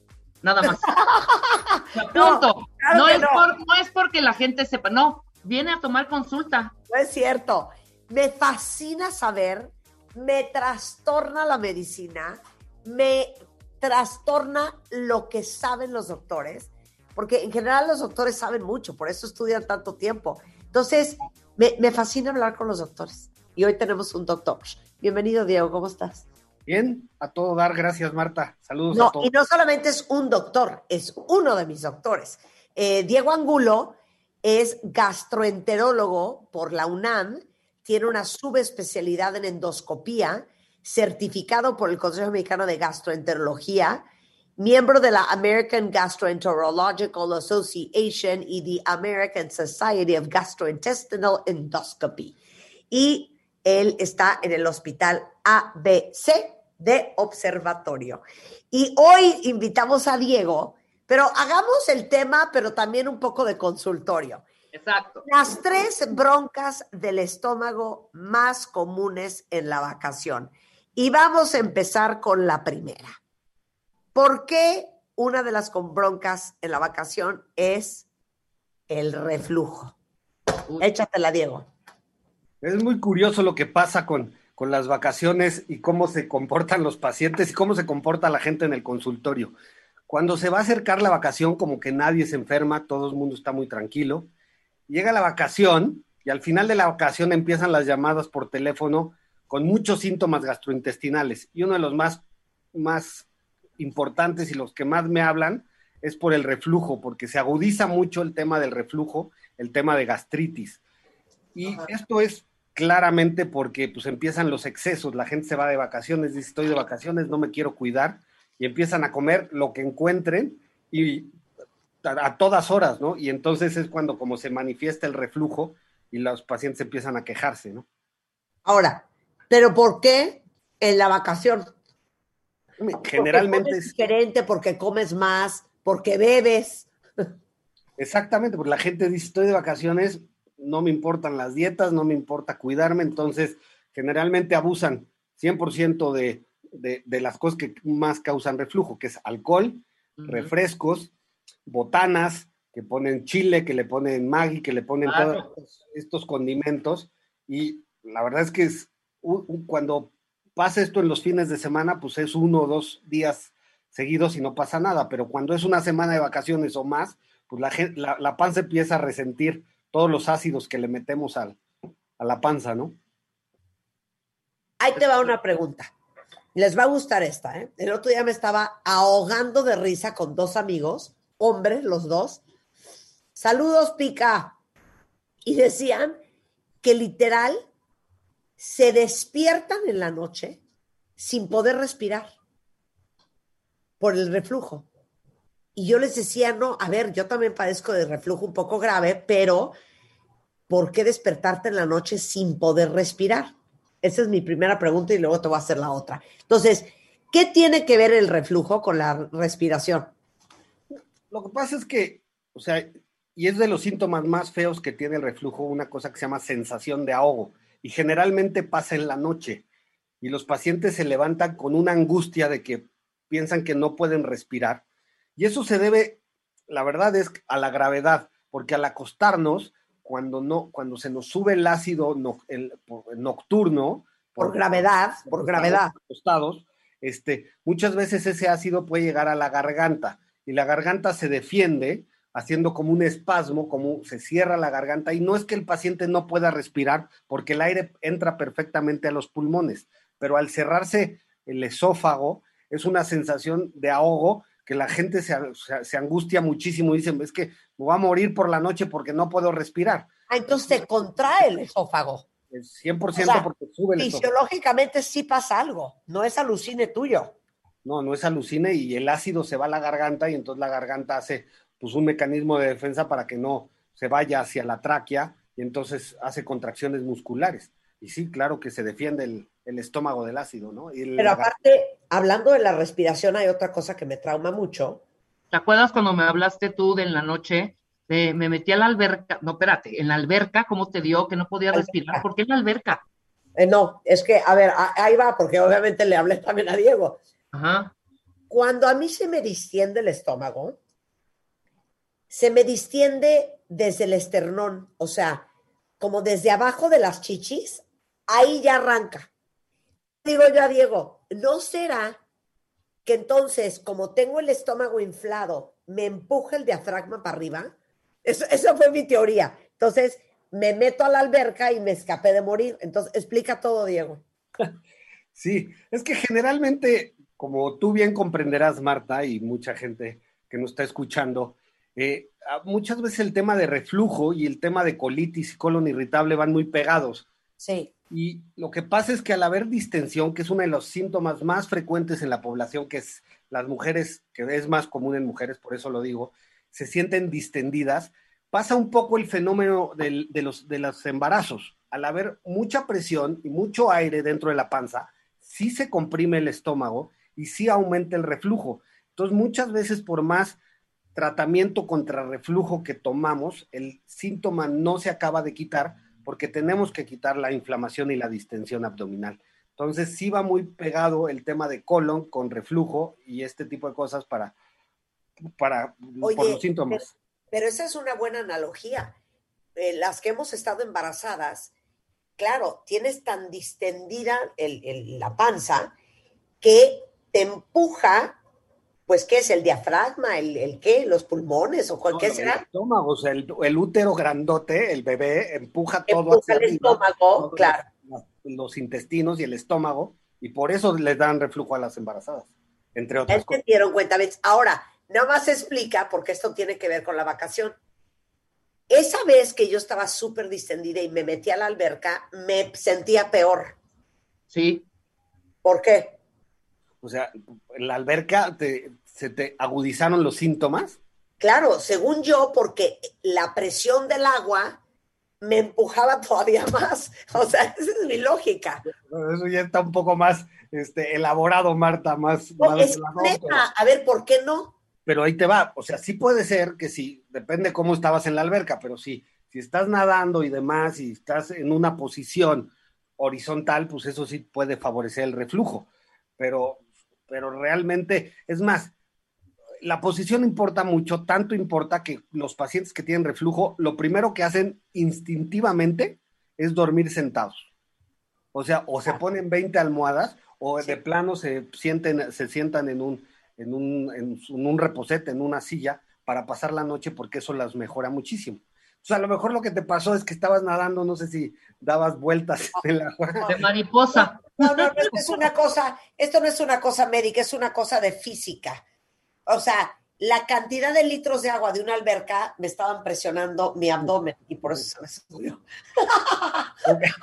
S3: nada más. Punto.
S2: claro
S3: No, es
S2: no.
S3: por- no es porque la gente sepa, no, viene a tomar consulta.
S2: No es cierto. Me fascina saber, me trastorna la medicina, me trastorna lo que saben los doctores, porque en general los doctores saben mucho, por eso estudian tanto tiempo. Entonces, me, me fascina hablar con los doctores. Y hoy tenemos un doctor. Bienvenido, Diego, ¿cómo estás?
S15: Bien, a todo dar, gracias Marta. Saludos
S2: No,
S15: a todos.
S2: y no solamente es un doctor, es uno de mis doctores. Eh, Diego Angulo es gastroenterólogo por la UNAM, tiene una subespecialidad en endoscopía, certificado por el Consejo Mexicano de Gastroenterología, miembro de la American Gastroenterological Association y the American Society of Gastrointestinal Endoscopy. Y él está en el hospital ABC de observatorio. Y hoy invitamos a Diego, pero hagamos el tema, pero también un poco de consultorio.
S3: Exacto.
S2: Las tres broncas del estómago más comunes en la vacación. Y vamos a empezar con la primera. ¿Por qué una de las broncas en la vacación es el reflujo? Échatela, Diego.
S15: Es muy curioso lo que pasa con, con las vacaciones y cómo se comportan los pacientes y cómo se comporta la gente en el consultorio. Cuando se va a acercar la vacación, como que nadie se enferma, todo el mundo está muy tranquilo. Llega la vacación y al final de la vacación empiezan las llamadas por teléfono con muchos síntomas gastrointestinales. Y uno de los más, más importantes y los que más me hablan es por el reflujo, porque se agudiza mucho el tema del reflujo, el tema de gastritis. Y esto es claramente porque pues empiezan los excesos, la gente se va de vacaciones, dice estoy de vacaciones, no me quiero cuidar, y empiezan a comer lo que encuentren y a, a todas horas, ¿no? Y entonces es cuando como se manifiesta el reflujo y los pacientes empiezan a quejarse, ¿no?
S2: Ahora, ¿pero por qué en la vacación?
S15: Generalmente
S2: porque
S15: es-
S2: diferente, porque comes más, porque bebes.
S15: Exactamente, porque la gente dice, estoy de vacaciones, no me importan las dietas, no me importa cuidarme, entonces generalmente abusan 100% de, de, de las cosas que más causan reflujo, que es alcohol, refrescos, botanas, que ponen chile, que le ponen maggi, que le ponen todos estos- condimentos, y la verdad es que es cuando pasa esto en los fines de semana, pues es uno o dos días seguidos y no pasa nada, pero cuando es una semana de vacaciones o más, pues la, la, la panza empieza a resentir todos los ácidos que le metemos al, a la panza, ¿no?
S2: Ahí te va una pregunta. Les va a gustar esta, ¿eh? El otro día me estaba ahogando de risa con dos amigos, hombres los dos. Saludos, pica. Y decían que literal se despiertan en la noche sin poder respirar por el reflujo. Y yo les decía, no, a ver, yo también padezco de reflujo un poco grave, pero ¿por qué despertarte en la noche sin poder respirar? Esa es mi primera pregunta y luego te voy a hacer la otra. Entonces, ¿qué tiene que ver el reflujo con la respiración?
S15: Lo que pasa es que, o sea, y es de los síntomas más feos que tiene el reflujo, una cosa que se llama sensación de ahogo, y generalmente pasa en la noche, y los pacientes se levantan con una angustia de que piensan que no pueden respirar, y eso se debe, la verdad es, a la gravedad, porque al acostarnos, cuando no, cuando se nos sube el ácido no- el- por- nocturno,
S2: Por gravedad, por gravedad.
S15: acostados, este, muchas veces ese ácido puede llegar a la garganta y la garganta se defiende haciendo como un espasmo, como se cierra la garganta y no es que el paciente no pueda respirar porque el aire entra perfectamente a los pulmones, pero al cerrarse el esófago es una sensación de ahogo que la gente se, se- se angustia muchísimo y dicen, es que me voy a morir por la noche porque no puedo respirar.
S2: Ah, entonces se contrae el esófago.
S15: Es 100%
S2: O sea,
S15: porque sube el esófago.
S2: Fisiológicamente sí pasa algo, no es alucine tuyo.
S15: No, no es alucine y el ácido se va a la garganta y entonces la garganta hace pues un mecanismo de defensa para que no se vaya hacia la tráquea y entonces hace contracciones musculares. Y sí, claro que se defiende el, el estómago del ácido, ¿no? Y
S2: Pero aparte, hablando de la respiración, hay otra cosa que me trauma mucho.
S3: ¿Te acuerdas cuando me hablaste tú de en la noche me metí a la alberca, no, espérate, en la alberca, ¿cómo te dio que no podía respirar? ¿Por qué en la alberca?
S2: Eh, no, es que, a ver, ahí va, porque obviamente le hablé también a Diego.
S3: Ajá.
S2: Cuando a mí se me distiende el estómago, se me distiende desde el esternón, o sea, como desde abajo de las chichis, ahí ya arranca. Digo yo a Diego, ¿no será que entonces, como tengo el estómago inflado, me empuja el diafragma para arriba? Eso, esa fue mi teoría. Entonces, me meto a la alberca y me escapé de morir. Entonces, explica todo, Diego.
S15: Sí, es que generalmente, como tú bien comprenderás, Marta, y mucha gente que nos está escuchando, eh, muchas veces el tema de reflujo y el tema de colitis y colon irritable van muy pegados.
S2: Sí.
S15: Y lo que pasa es que al haber distensión, que es uno de los síntomas más frecuentes en la población, que es las mujeres, que es más común en mujeres, por eso lo digo, se sienten distendidas, pasa un poco el fenómeno de, los, de los embarazos. Al haber mucha presión y mucho aire dentro de la panza, sí se comprime el estómago y sí aumenta el reflujo. Entonces, muchas veces por más tratamiento contra reflujo que tomamos, el síntoma no se acaba de quitar porque tenemos que quitar la inflamación y la distensión abdominal. Entonces, sí va muy pegado el tema de colon con reflujo y este tipo de cosas para, para por los síntomas.
S2: Pero, esa es una buena analogía. Eh, las que hemos estado embarazadas, claro, tienes tan distendida la panza que te empuja pues, ¿qué es? ¿El diafragma? ¿El, el qué? ¿Los pulmones? ¿O cualquier será?
S15: El estómago, o sea, el, útero grandote, el bebé, empuja todo
S2: empuja hacia el estómago, claro.
S15: Los, intestinos y el estómago, y por eso les dan reflujo a las embarazadas, entre otras
S2: cosas. dieron cuenta, Ahora, nada más explica, porque esto tiene que ver con la vacación. Esa vez que yo estaba súper distendida y me metí a la alberca, me sentía peor.
S3: Sí.
S2: ¿Por qué?
S15: O sea, en la alberca se te agudizaron los síntomas.
S2: Claro, según yo, porque la presión del agua me empujaba todavía más. O sea, esa es mi lógica.
S15: Eso ya está un poco más este, elaborado, Marta, más...
S2: es A ver, ¿por qué no?
S15: Pero ahí te va. O sea, sí puede ser que sí, depende cómo estabas en la alberca, pero sí, si estás nadando y demás y estás en una posición horizontal, pues eso sí puede favorecer el reflujo. Pero pero realmente, es más, la posición importa mucho, tanto importa que los pacientes que tienen reflujo, lo primero que hacen instintivamente es dormir sentados. O sea, o se ponen 20 almohadas o de plano se, sienten, se sientan en un, en, un, en un reposete, en una silla, para pasar la noche porque eso las mejora muchísimo. O sea, a lo mejor lo que te pasó es que estabas nadando, no sé si dabas vueltas en el agua.
S3: De mariposa.
S2: No, no, no, es una cosa, esto no es una cosa médica, es una cosa de física. O sea, la cantidad de litros de agua de una alberca me estaban presionando mi abdomen y por eso se me subió.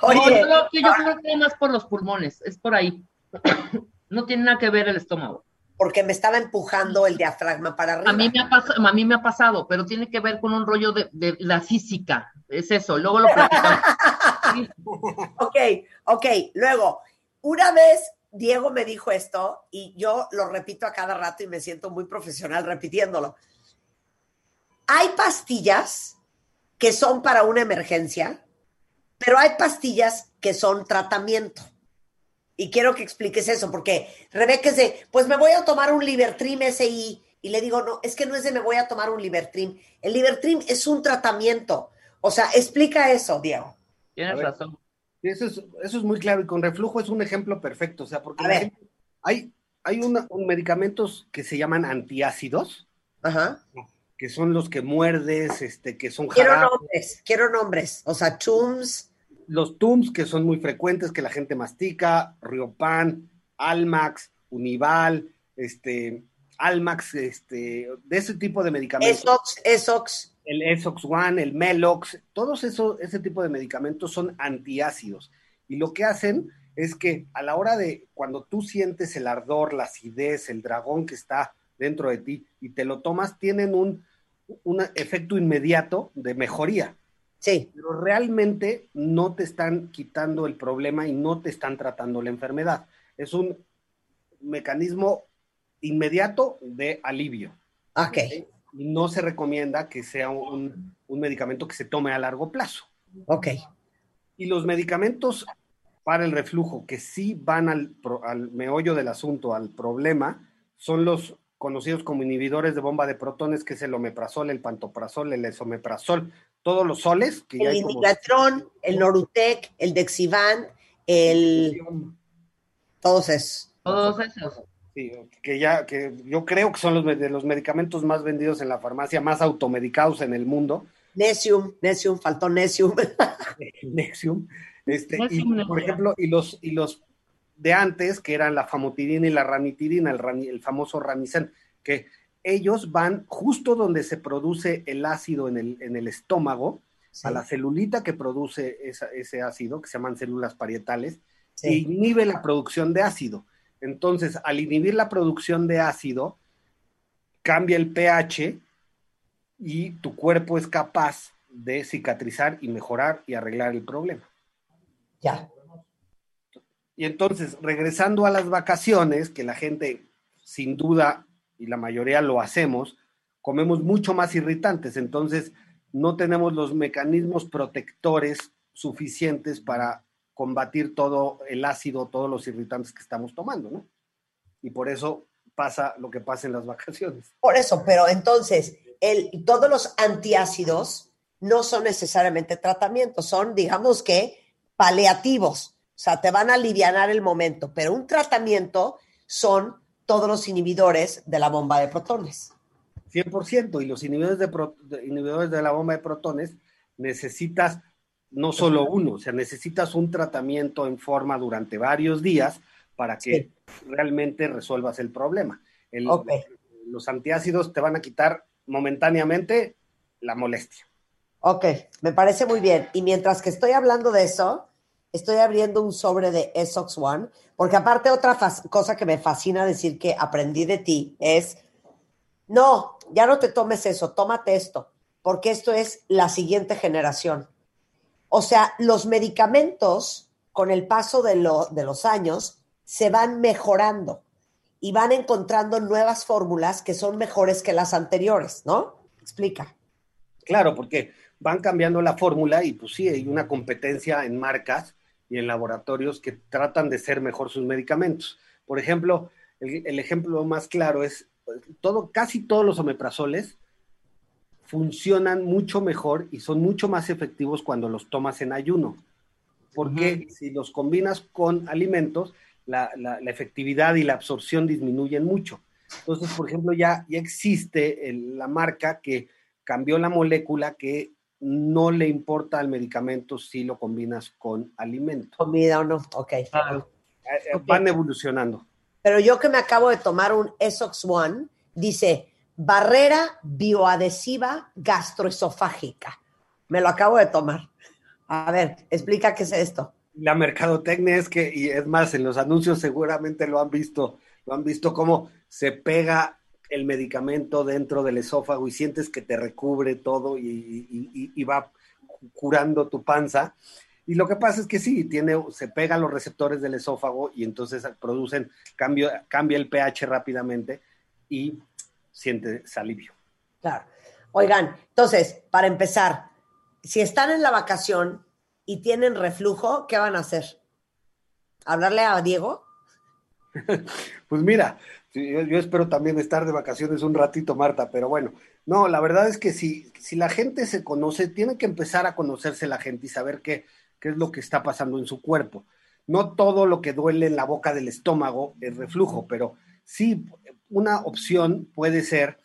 S3: Oye, yo, creo que es más por los pulmones, es por ahí. No tiene nada que ver el estómago.
S2: Porque me estaba empujando el diafragma para arriba.
S3: A mí me ha, pasado, a mí me ha pasado, pero tiene que ver con un rollo de, de la física. Es eso, luego lo platicamos.
S2: ok, ok. Luego, una vez Diego me dijo esto y yo lo repito a cada rato y me siento muy profesional repitiéndolo. Hay pastillas que son para una emergencia, pero hay pastillas que son tratamiento. Y quiero que expliques eso, porque Rebeca es de, pues me voy a tomar un Libertrim SI. Y le digo, no, es que no es de me voy a tomar un Libertrim. El Libertrim es un tratamiento. O sea, explica eso, Diego.
S3: Tienes razón.
S15: Eso es, eso es muy claro y con reflujo es un ejemplo perfecto, o sea, porque hay, hay medicamentos que se llaman antiácidos, que son los que muerdes, este, que son
S2: Quiero nombres, quiero nombres, o sea, Tums.
S15: Los Tums que son muy frecuentes, que la gente mastica, Riopan, Almax, Unival, este, Almax, este, de ese tipo de medicamentos.
S2: Esox, Esox
S15: el Esox One, el Melox, todos esos, ese tipo de medicamentos son antiácidos. Y lo que hacen es que a la hora de cuando tú sientes el ardor, la acidez, el dragón que está dentro de ti y te lo tomas, tienen un, un efecto inmediato de mejoría.
S2: Sí.
S15: Pero realmente no te están quitando el problema y no te están tratando la enfermedad. Es un mecanismo inmediato de alivio.
S2: Ok.
S15: y no se recomienda que sea un, un medicamento que se tome a largo plazo.
S2: Ok.
S15: Y los medicamentos para el reflujo que sí van al, al meollo del asunto, al problema, son los conocidos como inhibidores de bomba de protones, que es el omeprazol, el pantoprazol, el esomeprazol, todos los soles que ya
S2: El
S15: como-
S2: Indicatrón, el Norutec, el Dexivan, el... Todos esos.
S3: Todos esos.
S15: Sí, que ya, que yo creo que son los de los medicamentos más vendidos en la farmacia, más automedicados en el mundo.
S2: Nesium, Nesium, faltó Nesium.
S15: Nexium. Este, y, por ejemplo, y los, y los de antes, que eran la famotidina y la ranitidina, el, rani- el famoso ranicen, que ellos van justo donde se produce el ácido en el, en el estómago, a la celulita que produce esa- ese ácido, que se llaman células parietales,
S2: Sí.
S15: e inhibe la producción de ácido. Entonces, al inhibir la producción de ácido, cambia el pH y tu cuerpo es capaz de cicatrizar y mejorar y arreglar el problema.
S2: Ya.
S15: Y entonces, regresando a las vacaciones, que la gente, sin duda, y la mayoría lo hacemos, comemos mucho más irritantes. Entonces, no tenemos los mecanismos protectores suficientes para combatir todo el ácido, todos los irritantes que estamos tomando, ¿no? Y por eso pasa lo que pasa en las vacaciones.
S2: Por eso, pero entonces, el, todos los antiácidos no son necesariamente tratamientos, son, digamos que, paliativos. O sea, te van a aliviar el momento, pero un tratamiento son todos los inhibidores de la bomba de protones.
S15: 100%, y los inhibidores de, pro- de- inhibidores de la bomba de protones necesitas no solo uno, o sea, necesitas un tratamiento en forma durante varios días para que realmente resuelvas el problema. El-. Los antiácidos te van a quitar momentáneamente la molestia.
S2: Ok, me parece muy bien. Y mientras que estoy hablando de eso, estoy abriendo un sobre de Essox One, porque aparte otra cosa que me fascina decir que aprendí de ti es, no, ya no te tomes eso, tómate esto, porque esto es la siguiente generación. O sea, los medicamentos, con el paso de, lo- de los años, se van mejorando y van encontrando nuevas fórmulas que son mejores que las anteriores, ¿no? Explica.
S15: Claro, porque van cambiando la fórmula y pues sí, hay una competencia en marcas y en laboratorios que tratan de ser mejor sus medicamentos. Por ejemplo, el, el ejemplo más claro es todo, casi todos los omeprazoles funcionan mucho mejor y son mucho más efectivos cuando los tomas en ayuno. Porque si los combinas con alimentos, la, la- la efectividad y la absorción disminuyen mucho. Entonces, por ejemplo, ya, ya existe el- la marca que cambió la molécula que no le importa al medicamento si lo combinas con alimento.
S2: Comida o no, ok.
S15: Eh, eh, Van evolucionando.
S2: Pero yo que me acabo de tomar un Essox One, dice barrera bioadhesiva gastroesofágica. Me lo acabo de tomar. A ver, explica qué es esto.
S15: La mercadotecnia es que, y es más, en los anuncios seguramente lo han visto, lo han visto cómo se pega el medicamento dentro del esófago y sientes que te recubre todo y, y- y- y va curando tu panza. Y lo que pasa es que sí, tiene, se pega a los receptores del esófago y entonces producen, cambio, cambia el pH rápidamente y sientes alivio.
S2: Claro. Oigan, entonces, para empezar, si están en la vacación y tienen reflujo, ¿qué van a hacer? ¿Hablarle a Diego?
S15: Pues mira, yo, espero también estar de vacaciones un ratito, Marta, pero bueno, no, la verdad es que si, si la gente se conoce, tiene que empezar a conocerse la gente y saber qué, qué es lo que está pasando en su cuerpo. No todo lo que duele en la boca del estómago es reflujo, pero sí, una opción puede ser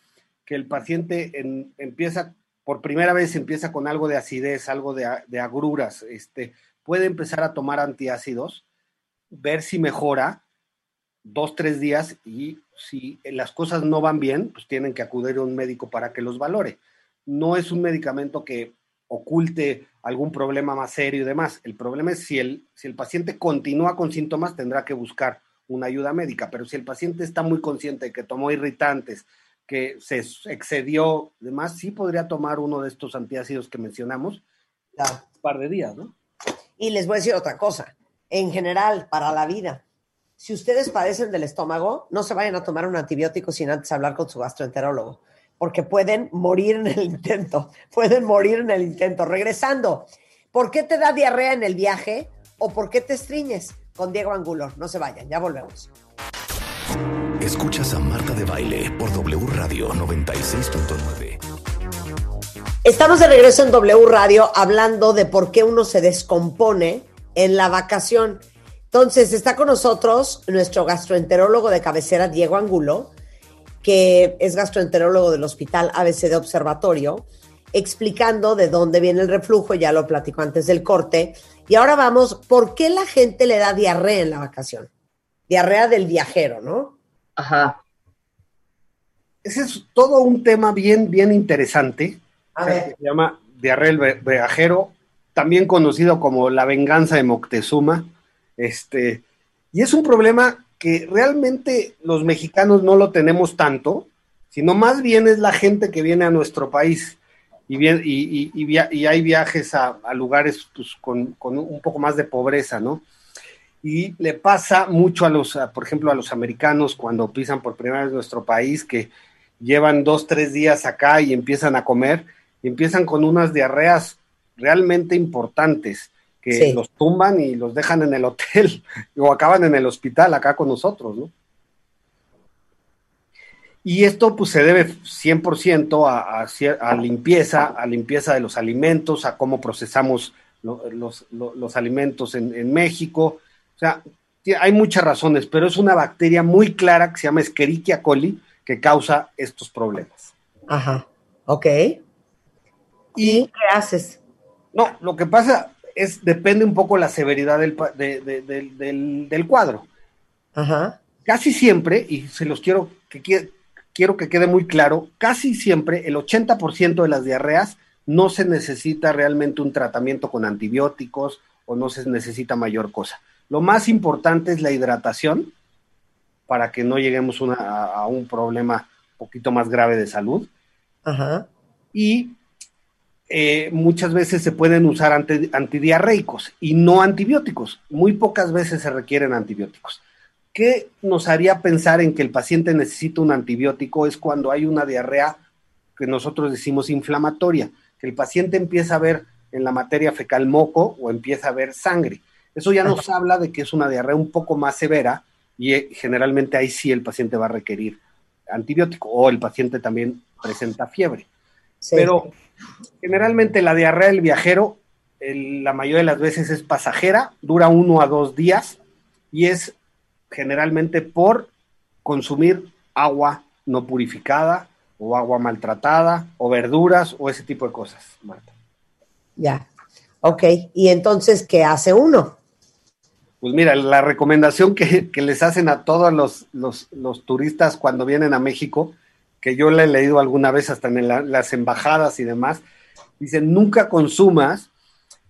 S15: que el paciente en- empieza, por primera vez empieza con algo de acidez, algo de, de agruras, este, puede empezar a tomar antiácidos, ver si mejora, dos, tres días y si las cosas no van bien, pues tienen que acudir a un médico para que los valore. No es un medicamento que oculte algún problema más serio y demás. El problema es si el, si el paciente continúa con síntomas, tendrá que buscar una ayuda médica, pero si el paciente está muy consciente de que tomó irritantes, que se excedió, demás, sí podría tomar uno de estos antiácidos que mencionamos un par de días, ¿no?
S2: Y les voy a decir otra cosa. En general, para la vida, si ustedes padecen del estómago, no se vayan a tomar un antibiótico sin antes hablar con su gastroenterólogo. porque pueden morir en el intento, pueden morir en el intento. Regresando, ¿por qué te da diarrea en el viaje o por qué te estriñes? Con Diego Angulo, no se vayan, ya volvemos.
S1: Escuchas a Marta de Baile por W Radio 96.9.
S2: Estamos de regreso en W Radio hablando de por qué uno se descompone en la vacación. Entonces, está con nosotros nuestro gastroenterólogo de cabecera, Diego Angulo, que es gastroenterólogo del Hospital ABC de Observatorio, explicando de dónde viene el reflujo, ya lo platicó antes del corte. Y ahora vamos, ¿por qué la gente le da diarrea en la vacación? Diarrea del viajero, ¿no?
S3: Ajá.
S15: Ese es todo un tema bien, bien interesante.
S2: A
S15: que
S2: ver.
S15: Se llama diarrea del viajero, también conocido como la venganza de Moctezuma. Este, y es un problema que realmente los mexicanos no lo tenemos tanto, sino más bien es la gente que viene a nuestro país. Y, bien, y, y- y hay viajes a, lugares pues, con, un poco más de pobreza, ¿no? Y le pasa mucho a los, por ejemplo, a los americanos cuando pisan por primera vez nuestro país, que llevan dos, tres días acá y empiezan a comer, y empiezan con unas diarreas realmente importantes, que
S2: Sí.
S15: los tumban y los dejan en el hotel, o acaban en el hospital acá con nosotros, ¿no? Y esto pues se debe 100% a, a, limpieza, a limpieza de los alimentos, a cómo procesamos lo- los, lo- los alimentos en, en México. O sea, hay muchas razones, pero es una bacteria muy clara que se llama Escherichia coli que causa estos problemas.
S2: Ajá, ok. ¿Y qué haces?
S15: No, lo que pasa es, depende un poco la severidad del, pa- de- de- del- del- cuadro.
S2: Ajá.
S15: Casi siempre, y se los quiero que, quie- quiero que quede muy claro, casi siempre el 80% de las diarreas no se necesita realmente un tratamiento con antibióticos o no se necesita mayor cosa. Lo más importante es la hidratación para que no lleguemos una- a, a un problema un poquito más grave de salud.
S2: Ajá.
S15: Y eh, muchas veces se pueden usar anti- antidiarreicos y no antibióticos. Muy pocas veces se requieren antibióticos. ¿Qué nos haría pensar en que el paciente necesita un antibiótico? Es cuando hay una diarrea que nosotros decimos inflamatoria, que el paciente empieza a ver en la materia fecal moco o empieza a ver sangre. Eso ya nos habla de que es una diarrea un poco más severa y eh, generalmente ahí sí el paciente va a requerir antibiótico o el paciente también presenta fiebre.
S2: Sí.
S15: Pero generalmente la diarrea del viajero, el- la mayoría de las veces es pasajera, dura uno a dos días y es generalmente por consumir agua no purificada o agua maltratada o verduras o ese tipo de cosas, Marta.
S2: Ya. Ok. ¿Y entonces qué hace uno?
S15: Pues mira, la recomendación que, que les hacen a todos los, los- los turistas cuando vienen a México, que yo le he leído alguna vez hasta en la- las embajadas y demás, dicen nunca consumas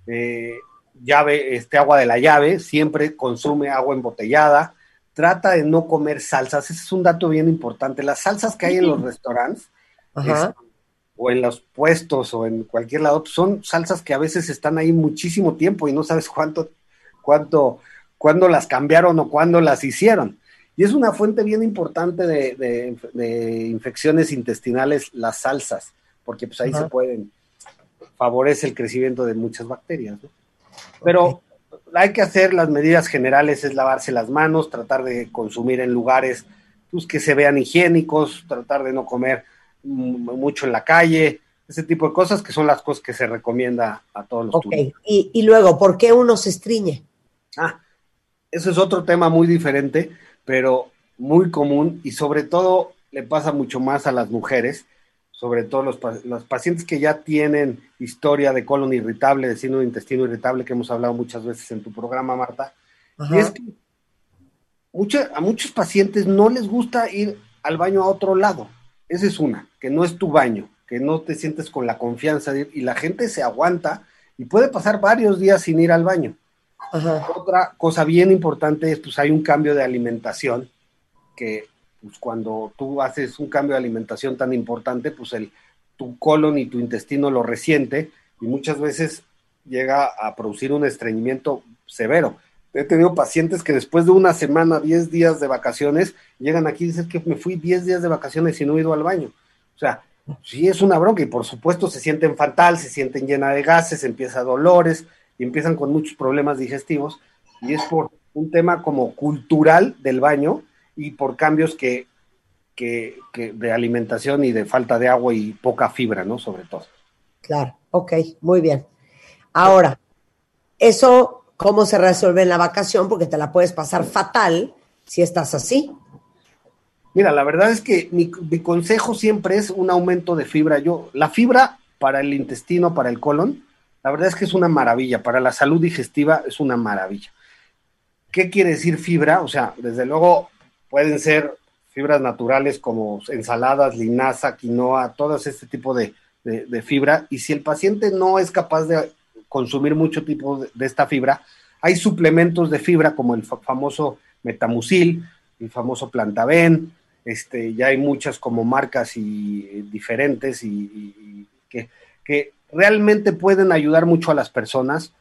S15: eh, llave, este agua de la llave, siempre consume agua embotellada, trata de no comer salsas, ese es un dato bien importante, las salsas que hay en los restaurantes
S2: Ajá.
S15: es- o en los puestos o en cualquier lado, pues, son salsas que a veces están ahí muchísimo tiempo y no sabes cuánto, cuánto, cuándo las cambiaron o cuándo las hicieron. Y es una fuente bien importante de, de- de infecciones intestinales las salsas, porque pues ahí
S2: Ajá.
S15: se pueden, favorece el crecimiento de muchas bacterias. ¿no? Pero hay que hacer las medidas generales, es lavarse las manos, tratar de consumir en lugares pues, que se vean higiénicos, tratar de no comer mucho en la calle, ese tipo de cosas que son las cosas que se recomienda a todos los
S2: Ok.
S15: turistas.
S2: Y, y luego, ¿por qué uno se estriñe?
S15: Ah, eso es otro tema muy diferente, pero muy común y sobre todo le pasa mucho más a las mujeres, sobre todo los, los pacientes que ya tienen historia de colon irritable, de síndrome de intestino irritable, que hemos hablado muchas veces en tu programa, Marta.
S2: Ajá.
S15: Y es que mucha- a muchos pacientes no les gusta ir al baño a otro lado. Esa es una, que no es tu baño, que no te sientes con la confianza de ir y la gente se aguanta y puede pasar varios días sin ir al baño. Otra cosa bien importante es, pues hay un cambio de alimentación, que pues, cuando tú haces un cambio de alimentación tan importante, pues el, tu colon y tu intestino lo resiente y muchas veces llega a producir un estreñimiento severo. He tenido pacientes que después de una semana, 10 días de vacaciones, llegan aquí y dicen que me fui 10 días de vacaciones y no he ido al baño. O sea, Sí, es una bronca y por supuesto se sienten fatal, se sienten llena de gases, empieza dolores y empiezan con muchos problemas digestivos y es por un tema como cultural del baño y por cambios que, que, que de alimentación y de falta de agua y poca fibra, ¿no? Sobre todo.
S2: Claro, ok, muy bien. Ahora, eso, ¿cómo se resuelve en la vacación? Porque te la puedes pasar fatal si estás así.
S15: Mira, la verdad es que mi, mi consejo siempre es un aumento de fibra. Yo, la fibra para el intestino, para el colon, la verdad es que es una maravilla. Para la salud digestiva es una maravilla. ¿Qué quiere decir fibra? O sea, desde luego pueden ser fibras naturales como ensaladas, linaza, quinoa, todo este tipo de, de- fibra. Y si el paciente no es capaz de consumir mucho tipo de, esta fibra, hay suplementos de fibra como el fa- famoso metamucil, el famoso plantaben, este, ya hay muchas como marcas y eh, diferentes y, que realmente pueden ayudar mucho a las personas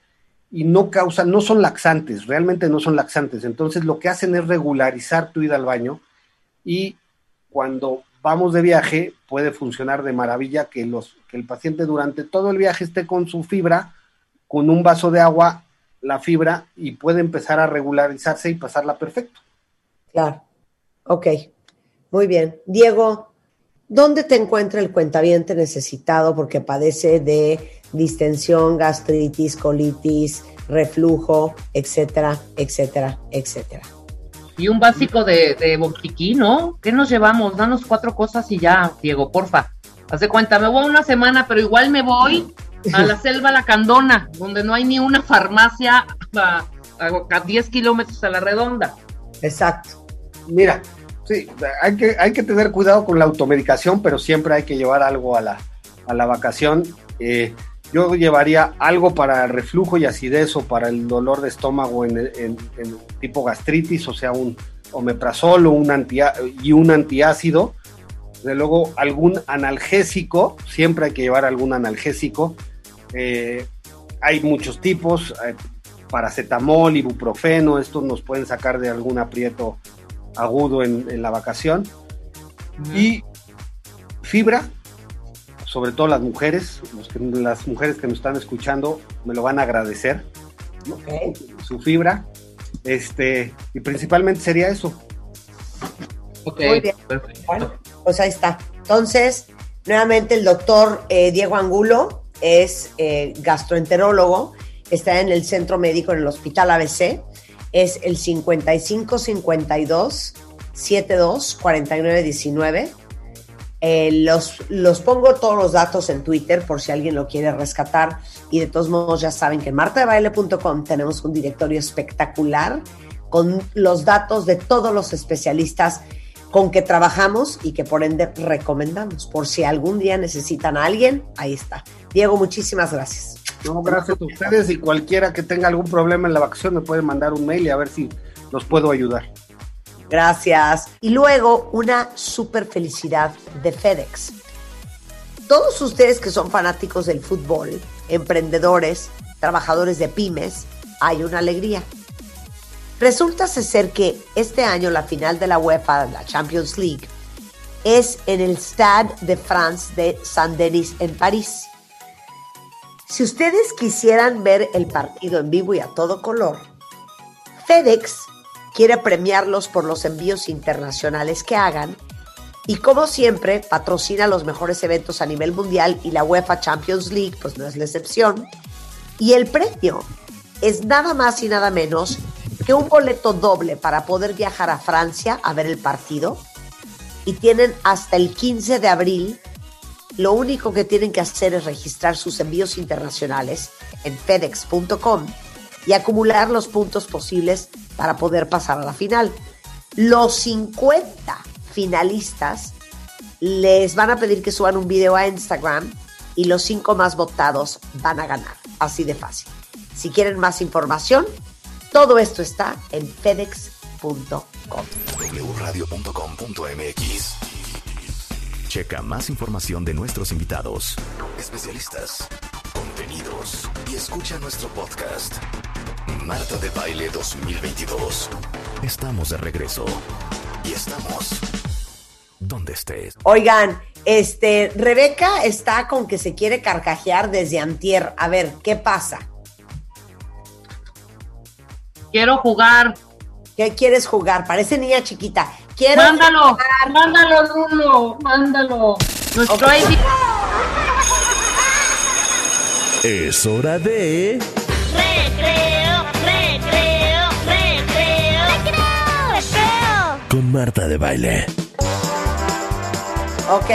S15: y no causan, no son laxantes, realmente no son laxantes. Entonces lo que hacen es regularizar tu ida al baño y cuando vamos de viaje puede funcionar de maravilla que, los, que el paciente durante todo el viaje esté con su fibra, con un vaso de agua, la fibra y puede empezar a regularizarse y pasarla perfecto.
S2: Claro. Ok. Muy bien. Diego, ¿dónde te encuentra el cuentaviente necesitado porque padece de distensión, gastritis, colitis, reflujo, etcétera, etcétera, etcétera?
S3: Y un básico de, de botiquín, ¿no? ¿Qué nos llevamos? Danos cuatro cosas y ya, Diego, porfa. Haz de cuenta, me voy una semana, pero igual me voy a la selva lacandona, donde no hay ni una farmacia a, a- a 10 kilómetros a la redonda.
S2: Exacto.
S15: Mira, sí, hay que, hay que tener cuidado con la automedicación, pero siempre hay que llevar algo a la, a la vacación. Eh, yo llevaría algo para el reflujo y acidez o para el dolor de estómago en, tipo gastritis, o sea, un omeprazol un antia- y un antiácido. De luego, algún analgésico, siempre hay que llevar algún analgésico. Eh, hay muchos tipos, eh, paracetamol, ibuprofeno, estos nos pueden sacar de algún aprieto agudo en, en la vacación. Y fibra, sobre todo las mujeres, los que- las mujeres que nos están escuchando me lo van a agradecer. Su fibra. Este, y principalmente sería eso.
S3: Ok,
S2: Muy bien. Bueno, pues ahí está. Entonces, nuevamente el doctor eh, Diego Angulo es eh, gastroenterólogo, está en el centro médico en el Hospital ABC, es el 5552 72 49 19. Eh, los, los pongo todos los datos en Twitter por si alguien lo quiere rescatar. Y de todos modos, ya saben que en martadebaile.com tenemos un directorio espectacular con los datos de todos los especialistas con que trabajamos y que por ende recomendamos. Por si algún día necesitan a alguien, ahí está. Diego, muchísimas gracias.
S15: No, gracias a ustedes y cualquiera que tenga algún problema en la vacación me puede mandar un mail y a ver si los puedo ayudar.
S2: Gracias. Y luego una super felicidad de FedEx. Todos ustedes que son fanáticos del fútbol, emprendedores, trabajadores de pymes, hay una alegría. Resulta ser que este año la final de la UEFA, la Champions League, es en el Stade de France de Saint-Denis en París. Si ustedes quisieran ver el partido en vivo y a todo color, FedEx quiere premiarlos por los envíos internacionales que hagan y como siempre patrocina los mejores eventos a nivel mundial y la UEFA Champions League pues no es la excepción. Y el premio es nada más y nada menos que un boleto doble para poder viajar a Francia a ver el partido y tienen hasta el 15 de abril. Lo único que tienen que hacer es registrar sus envíos internacionales en fedex.com y acumular los puntos posibles para poder pasar a la final. Los 50 finalistas les van a pedir que suban un video a Instagram y los cinco más votados van a ganar. Así de fácil. Si quieren más información, todo esto está en fedex.com.
S1: wradio.com.mx. Checa más información de nuestros invitados, especialistas, contenidos y escucha nuestro podcast. Marta de Baile 2022. Estamos de regreso y estamos donde estés.
S2: Oigan, Este, Rebeca está con que se quiere carcajear desde antier. A ver, ¿qué pasa?
S3: Quiero jugar.
S2: ¿Qué quieres jugar? Parece niña chiquita. Quiero
S3: Mándalo,
S2: jugar.
S3: mándalo, Rulo, mándalo. Nuestro
S2: Ok.
S3: ID.
S1: Es hora de
S4: Recreo, recreo, recreo. Recreo, recreo.
S1: con Marta de baile.
S2: Ok,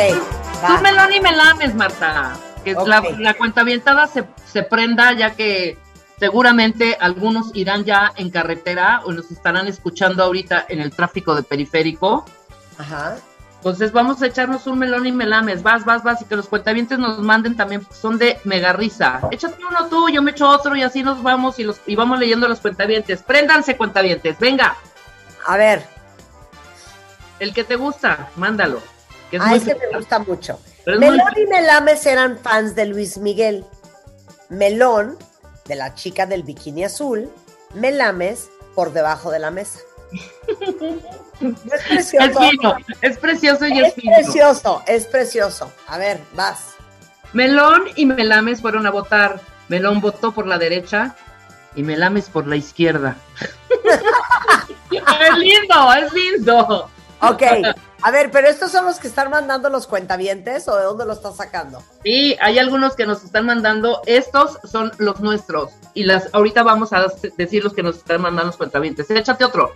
S3: Tú
S2: va.
S3: melón y me lames, Marta. Que la, la cuentavientada se, se prenda, ya que seguramente algunos irán ya en carretera o nos estarán escuchando ahorita en el tráfico de periférico.
S2: Ajá.
S3: Entonces vamos a echarnos un melón y melames. Vas, vas, vas. Y que los cuentavientes nos manden también. porque Son de mega risa. Échate uno tú, yo me echo otro y así nos vamos y, los, y vamos leyendo los cuentavientes. Préndanse, cuentavientes. Venga.
S2: A ver.
S3: El que te gusta, mándalo. Que es
S2: Ah,
S3: muy
S2: es que me gusta mucho.
S3: Muy-
S2: Melón y Melames eran fans de Luis Miguel. Melón, de la chica del bikini azul. Melames, por debajo de la mesa. ¿No es precioso?
S3: Es fino, es precioso y es,
S2: Es
S3: fino.
S2: precioso, es precioso. A ver, vas.
S3: Melón y Melames fueron a votar. Melón votó por la derecha y Melames por la izquierda. es lindo, es lindo.
S2: Ok. A ver, pero estos son los que están mandando los cuentavientes o de dónde lo estás sacando?
S3: Sí, hay algunos que nos están mandando. Estos son los nuestros. Y las ahorita vamos a decir los que nos están mandando los cuentavientes. Échate otro.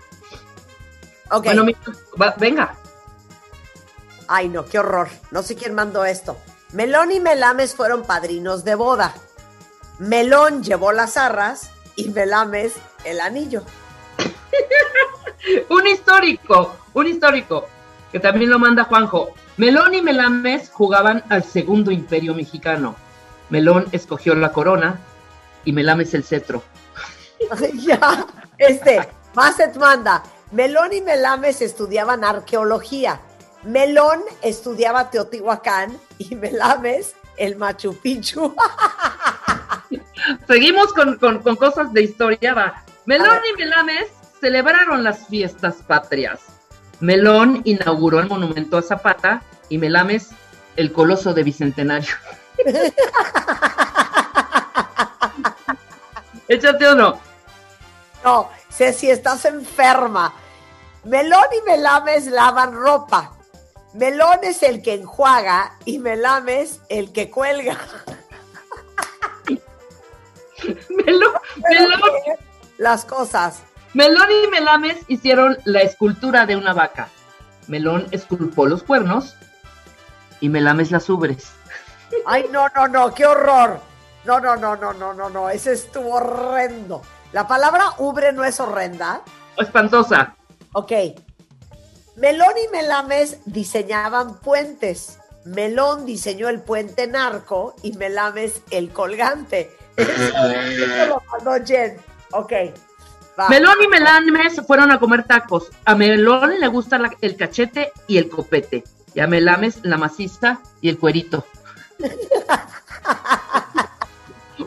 S2: Ok.
S3: Bueno, mira, va- venga.
S2: Ay, no, qué horror. No sé quién mandó esto. Melón y Melames fueron padrinos de boda. Melón llevó las arras y Melames el anillo.
S3: Un histórico, un histórico, que también lo manda Juanjo. Melón y Melames jugaban al segundo imperio mexicano. Melón escogió la corona y Melames el cetro.
S2: ya. Este, Basset manda. Melón y Melames estudiaban arqueología. Melón estudiaba Teotihuacán y Melames el Machu Picchu.
S3: Seguimos con, con- con cosas de historia, va. Melón y Melames celebraron las fiestas patrias. Melón inauguró el monumento a Zapata y Melames el coloso de Bicentenario. Échate uno.
S2: No, Ceci, estás enferma. Melón y Melames lavan ropa. Melón es el que enjuaga y Melames el que cuelga.
S3: Melón, Melón,
S2: Las cosas.
S3: Melón y Melames hicieron la escultura de una vaca. Melón esculpó los cuernos y Melames las ubres.
S2: Ay, no, no, no, qué horror. No, no, no, no, no, no, no, ese estuvo horrendo. La palabra ubre no es horrenda.
S3: Espantosa.
S2: Ok. Melón y Melames diseñaban puentes. Melón diseñó el puente narco y Melames el colgante. Eso lo mandó Jen. Ok.
S3: Melón y Melames fueron a comer tacos. A Melón le gusta el cachete y el copete. Y a Melames la maciza y el cuerito.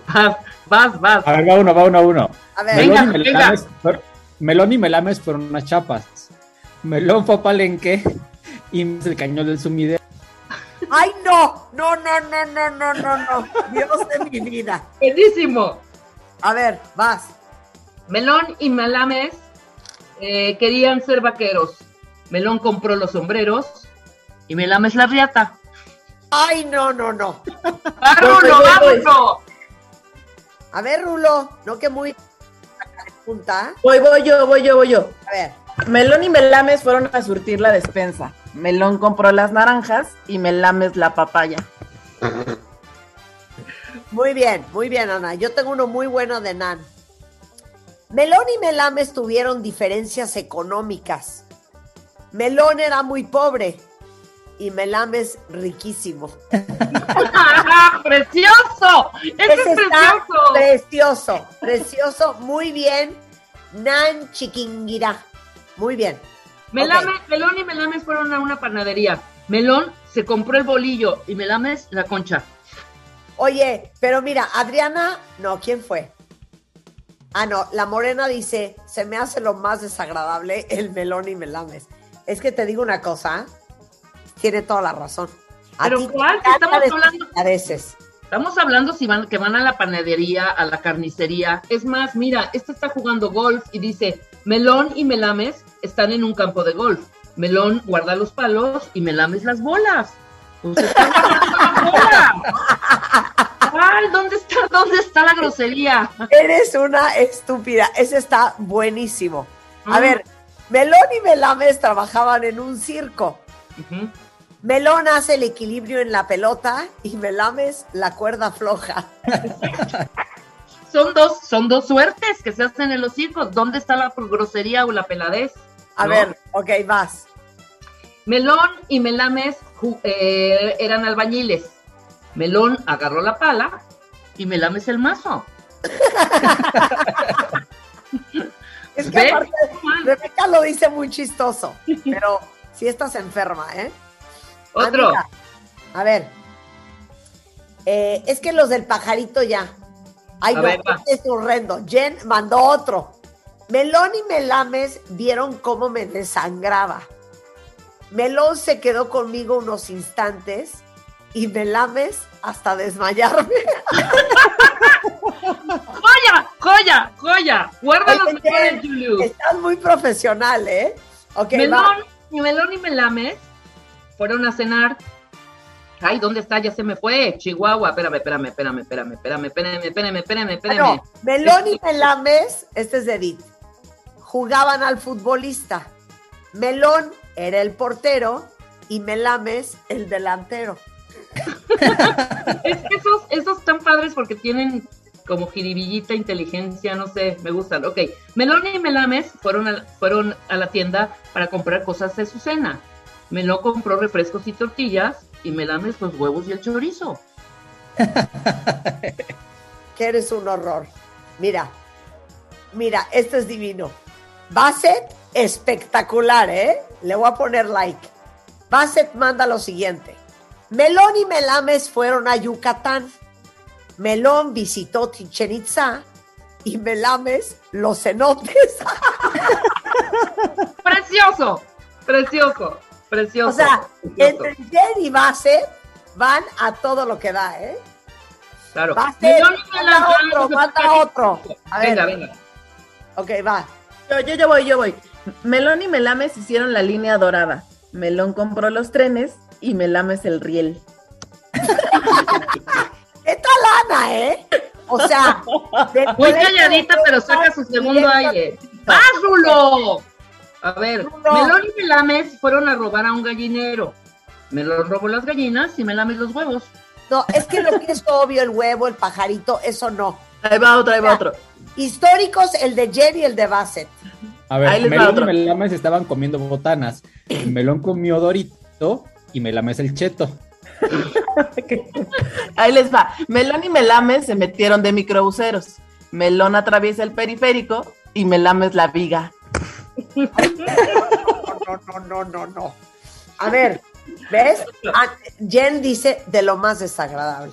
S3: vas, vas, vas.
S7: A ver, va uno, va uno, uno.
S2: A ver,
S7: Melón, venga, y Melames. Melón y Melames fueron unas chapas. Melón fue a Palenque y el cañón del sumidero.
S2: ¡Ay, no! No, no, no, no, no, no, no. Dios de mi vida.
S3: Buenísimo.
S2: A ver, vas.
S3: Melón y Melames eh, querían ser vaqueros. Melón compró los sombreros y Melames la riata.
S2: Ay, no, no, no.
S3: ¡Va, Rulo, Rulo!
S2: A ver, Rulo, no que muy punta.
S16: Voy, voy yo, voy yo, voy yo.
S2: A ver.
S16: Melón y Melames fueron a surtir la despensa. Melón compró las naranjas y Melames la papaya.
S2: Muy bien, muy bien, Ana. Yo tengo uno muy bueno de Nan. Melón y Melames tuvieron diferencias económicas. Melón era muy pobre y Melames riquísimo.
S3: ¡Precioso! ¡Este es
S2: Ese está
S3: precioso!
S2: precioso, precioso, muy bien. Nan Chiquinguirá. Muy bien.
S3: Melame- Melón y Melames fueron a una panadería. Melón se compró el bolillo y Melames la concha.
S2: Oye, pero mira, Adriana, no, ¿quién fue? Ah, no, la morena dice, se me hace lo más desagradable el melón y melames. Es que te digo una cosa, tiene toda la razón. A
S3: ¿Pero cuál? Estamos hablando-. Estamos hablando si van, que van a la panadería, a la carnicería. Es más, mira, este está jugando golf y dice, Melón y Melames están en un campo de golf. Melón guarda los palos y Melames las bolas. Pues está guardando la ¿dónde está, dónde está la grosería?
S2: Eres una estúpida. Ese está buenísimo. A
S3: Mm.
S2: ver, Melón y Melames trabajaban en un circo. Melón hace el equilibrio en la pelota y Melames la cuerda floja.
S3: Son dos, son dos suertes que se hacen en los circos. ¿Dónde está la grosería o la peladez?
S2: A
S3: ¿No?
S2: ver, ok, vas.
S3: Melón y Melames eh, eran albañiles. Melón agarró la pala y Melames el mazo.
S2: Es que aparte, Rebeca lo dice muy chistoso, pero si estás enferma, ¿eh?
S3: Otro.
S2: Amiga, a ver. Eh, es que los del pajarito ya. Ay,
S3: A
S2: no,
S3: ver,
S2: este es horrendo. Jen mandó otro. Melón y Melames vieron cómo me desangraba. Melón se quedó conmigo unos instantes y Melames hasta desmayarme.
S3: ¡Joya! ¡Joya! ¡Joya! Guarda los mejores, Julius.
S2: Estás muy profesional, ¿eh?
S3: Melón, y Melón y Melames fueron a cenar. Ay, ¿dónde está? Ya se me fue. Chihuahua. Espérame, espérame, espérame, espérame, espérame, espérame, espérame, espérame, espérame.
S2: Bueno, Melón y Melames, este es de Edith, jugaban al futbolista. Melón era el portero y Melames el delantero.
S3: Es que esos, esos están padres porque tienen como jiribillita, inteligencia, no sé, me gustan. Ok, Melón y Melames fueron a, fueron a la tienda para comprar cosas de su cena. Melón compró refrescos y tortillas y Melames los huevos y el chorizo.
S2: Que eres un horror. Mira, mira, este es divino. Bassett, espectacular, ¿eh? Le voy a poner like. Bassett manda lo siguiente. Melón y Melames fueron a Yucatán. Melón visitó Chichen Itza y Melames los cenotes.
S3: ¡Precioso! ¡Precioso! ¡Precioso!
S2: O sea,
S3: precioso.
S2: entre Jen y Bassett van a todo lo que da, ¿eh?
S3: Claro.
S2: Manda otro, manda otro. A ver.
S3: Venga, venga.
S2: Ok, va.
S16: Yo, yo, yo voy, yo voy. Melón y Melames hicieron la línea dorada. Melón compró los trenes y Melames el riel.
S2: ¡Esta lana, eh! O sea,
S3: Muy calladita, pero saca su segundo aire. ¡Vas, Rulo! A ver. Melón y Melames fueron a robar a un gallinero. Melón robó las gallinas y Melames los huevos.
S2: No, es que lo que es obvio, el huevo, el pajarito, eso no.
S16: Ahí va otro, ahí va otro.
S2: Históricos, el de Jen y el de Bassett.
S7: A ver, Melón y Melames estaban comiendo botanas. Melón comió Dorito y Melames el cheto.
S16: Ahí les va. Melón y Melames se metieron de microbuseros. Melón atraviesa el periférico y Melames la viga.
S2: No, no, no, no, no. A ver, ¿ves? Ah, Jen dice de lo más desagradable.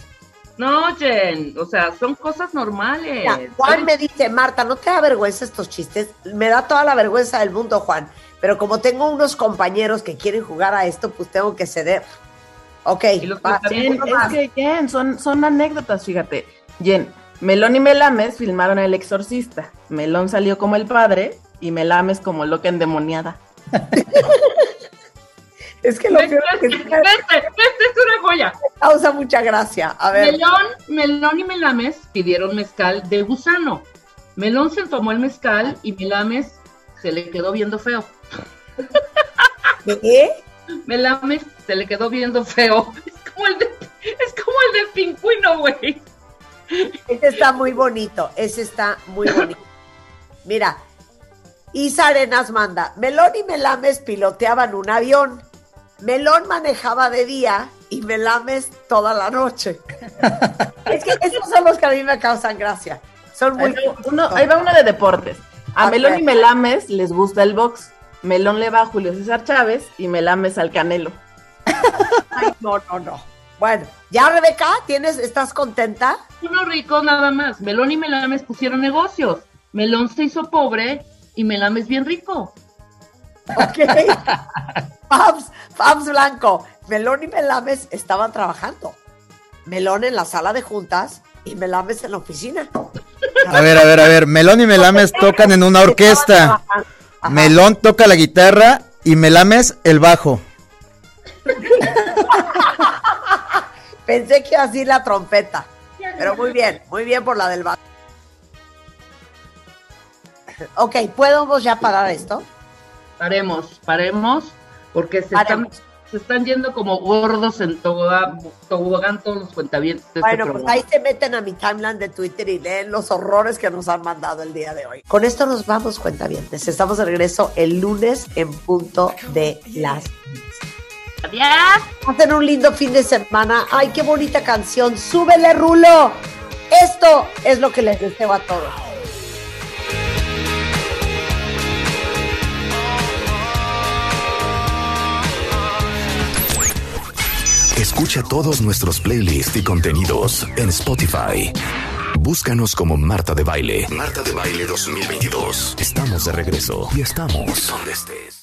S3: No, Jen, o sea, son cosas normales.
S2: Mira, Juan me dice, Marta, ¿no te da vergüenza estos chistes? Me da toda la vergüenza del mundo, Juan. Pero como tengo unos compañeros que quieren jugar a esto, pues tengo que ceder. Ok, va,
S16: Jen,
S2: uno
S16: es que Jen, son, son anécdotas, fíjate. Jen, Melón y Melames filmaron El Exorcista. Melón salió como el padre y Melames como loca endemoniada.
S2: Es que lo peor es que
S3: Este, este es una joya.
S2: causa mucha gracia. A ver,
S3: Melón, Melón y Melames pidieron mezcal de gusano. Melón se tomó el mezcal y Melames se le quedó viendo feo.
S2: ¿qué?
S3: Melames se le quedó viendo feo. Es como el de, es como el del pingüino, güey.
S2: Ese está muy bonito, ese está muy bonito. Mira, Isa Arenas manda, Melón y Melames piloteaban un avión. Melón manejaba de día y Melames toda la noche. es que esos son los que a mí me causan gracia. Son muy...
S16: Ahí va, uno, ahí va uno de deportes. A Melón y Melames les gusta el box. Melón le va a Julio César Chávez y Melames al Canelo.
S2: Ay, no, no, no. Bueno, ya Rebeca, ¿tienes, ¿estás contenta?
S3: Uno rico nada más. Melón y Melames pusieron negocios. Melón se hizo pobre y Melames bien rico.
S2: Ok. Fabs, Fabs Blanco, Melón y Melames estaban trabajando. Melón en la sala de juntas y Melames en la oficina.
S17: A ver, a ver, a ver. Melón y Melames tocan en una orquesta. Melón toca la guitarra y Melames el bajo.
S2: Pensé que iba a decir la trompeta. Pero muy bien, muy bien por la del bajo. Ok, ¿podemos ya parar esto?
S3: Paremos, paremos, porque se están, se están yendo como gordos en tobogán, tobogán todos los cuentavientes de
S2: Bueno,
S3: este
S2: pues ahí se meten a mi timeline de Twitter y leen los horrores que nos han mandado el día de hoy. Con esto nos vamos, cuentavientes. Estamos de regreso el lunes en punto de las
S3: Adiós.
S2: Hacen un lindo fin de semana. Ay, qué bonita canción. Súbele, Rulo. Esto es lo que les deseo a todos.
S1: Escucha todos nuestros playlists y contenidos en Spotify. Búscanos como Marta de Baile. Marta de Baile 2022. Estamos de regreso y estamos donde estés.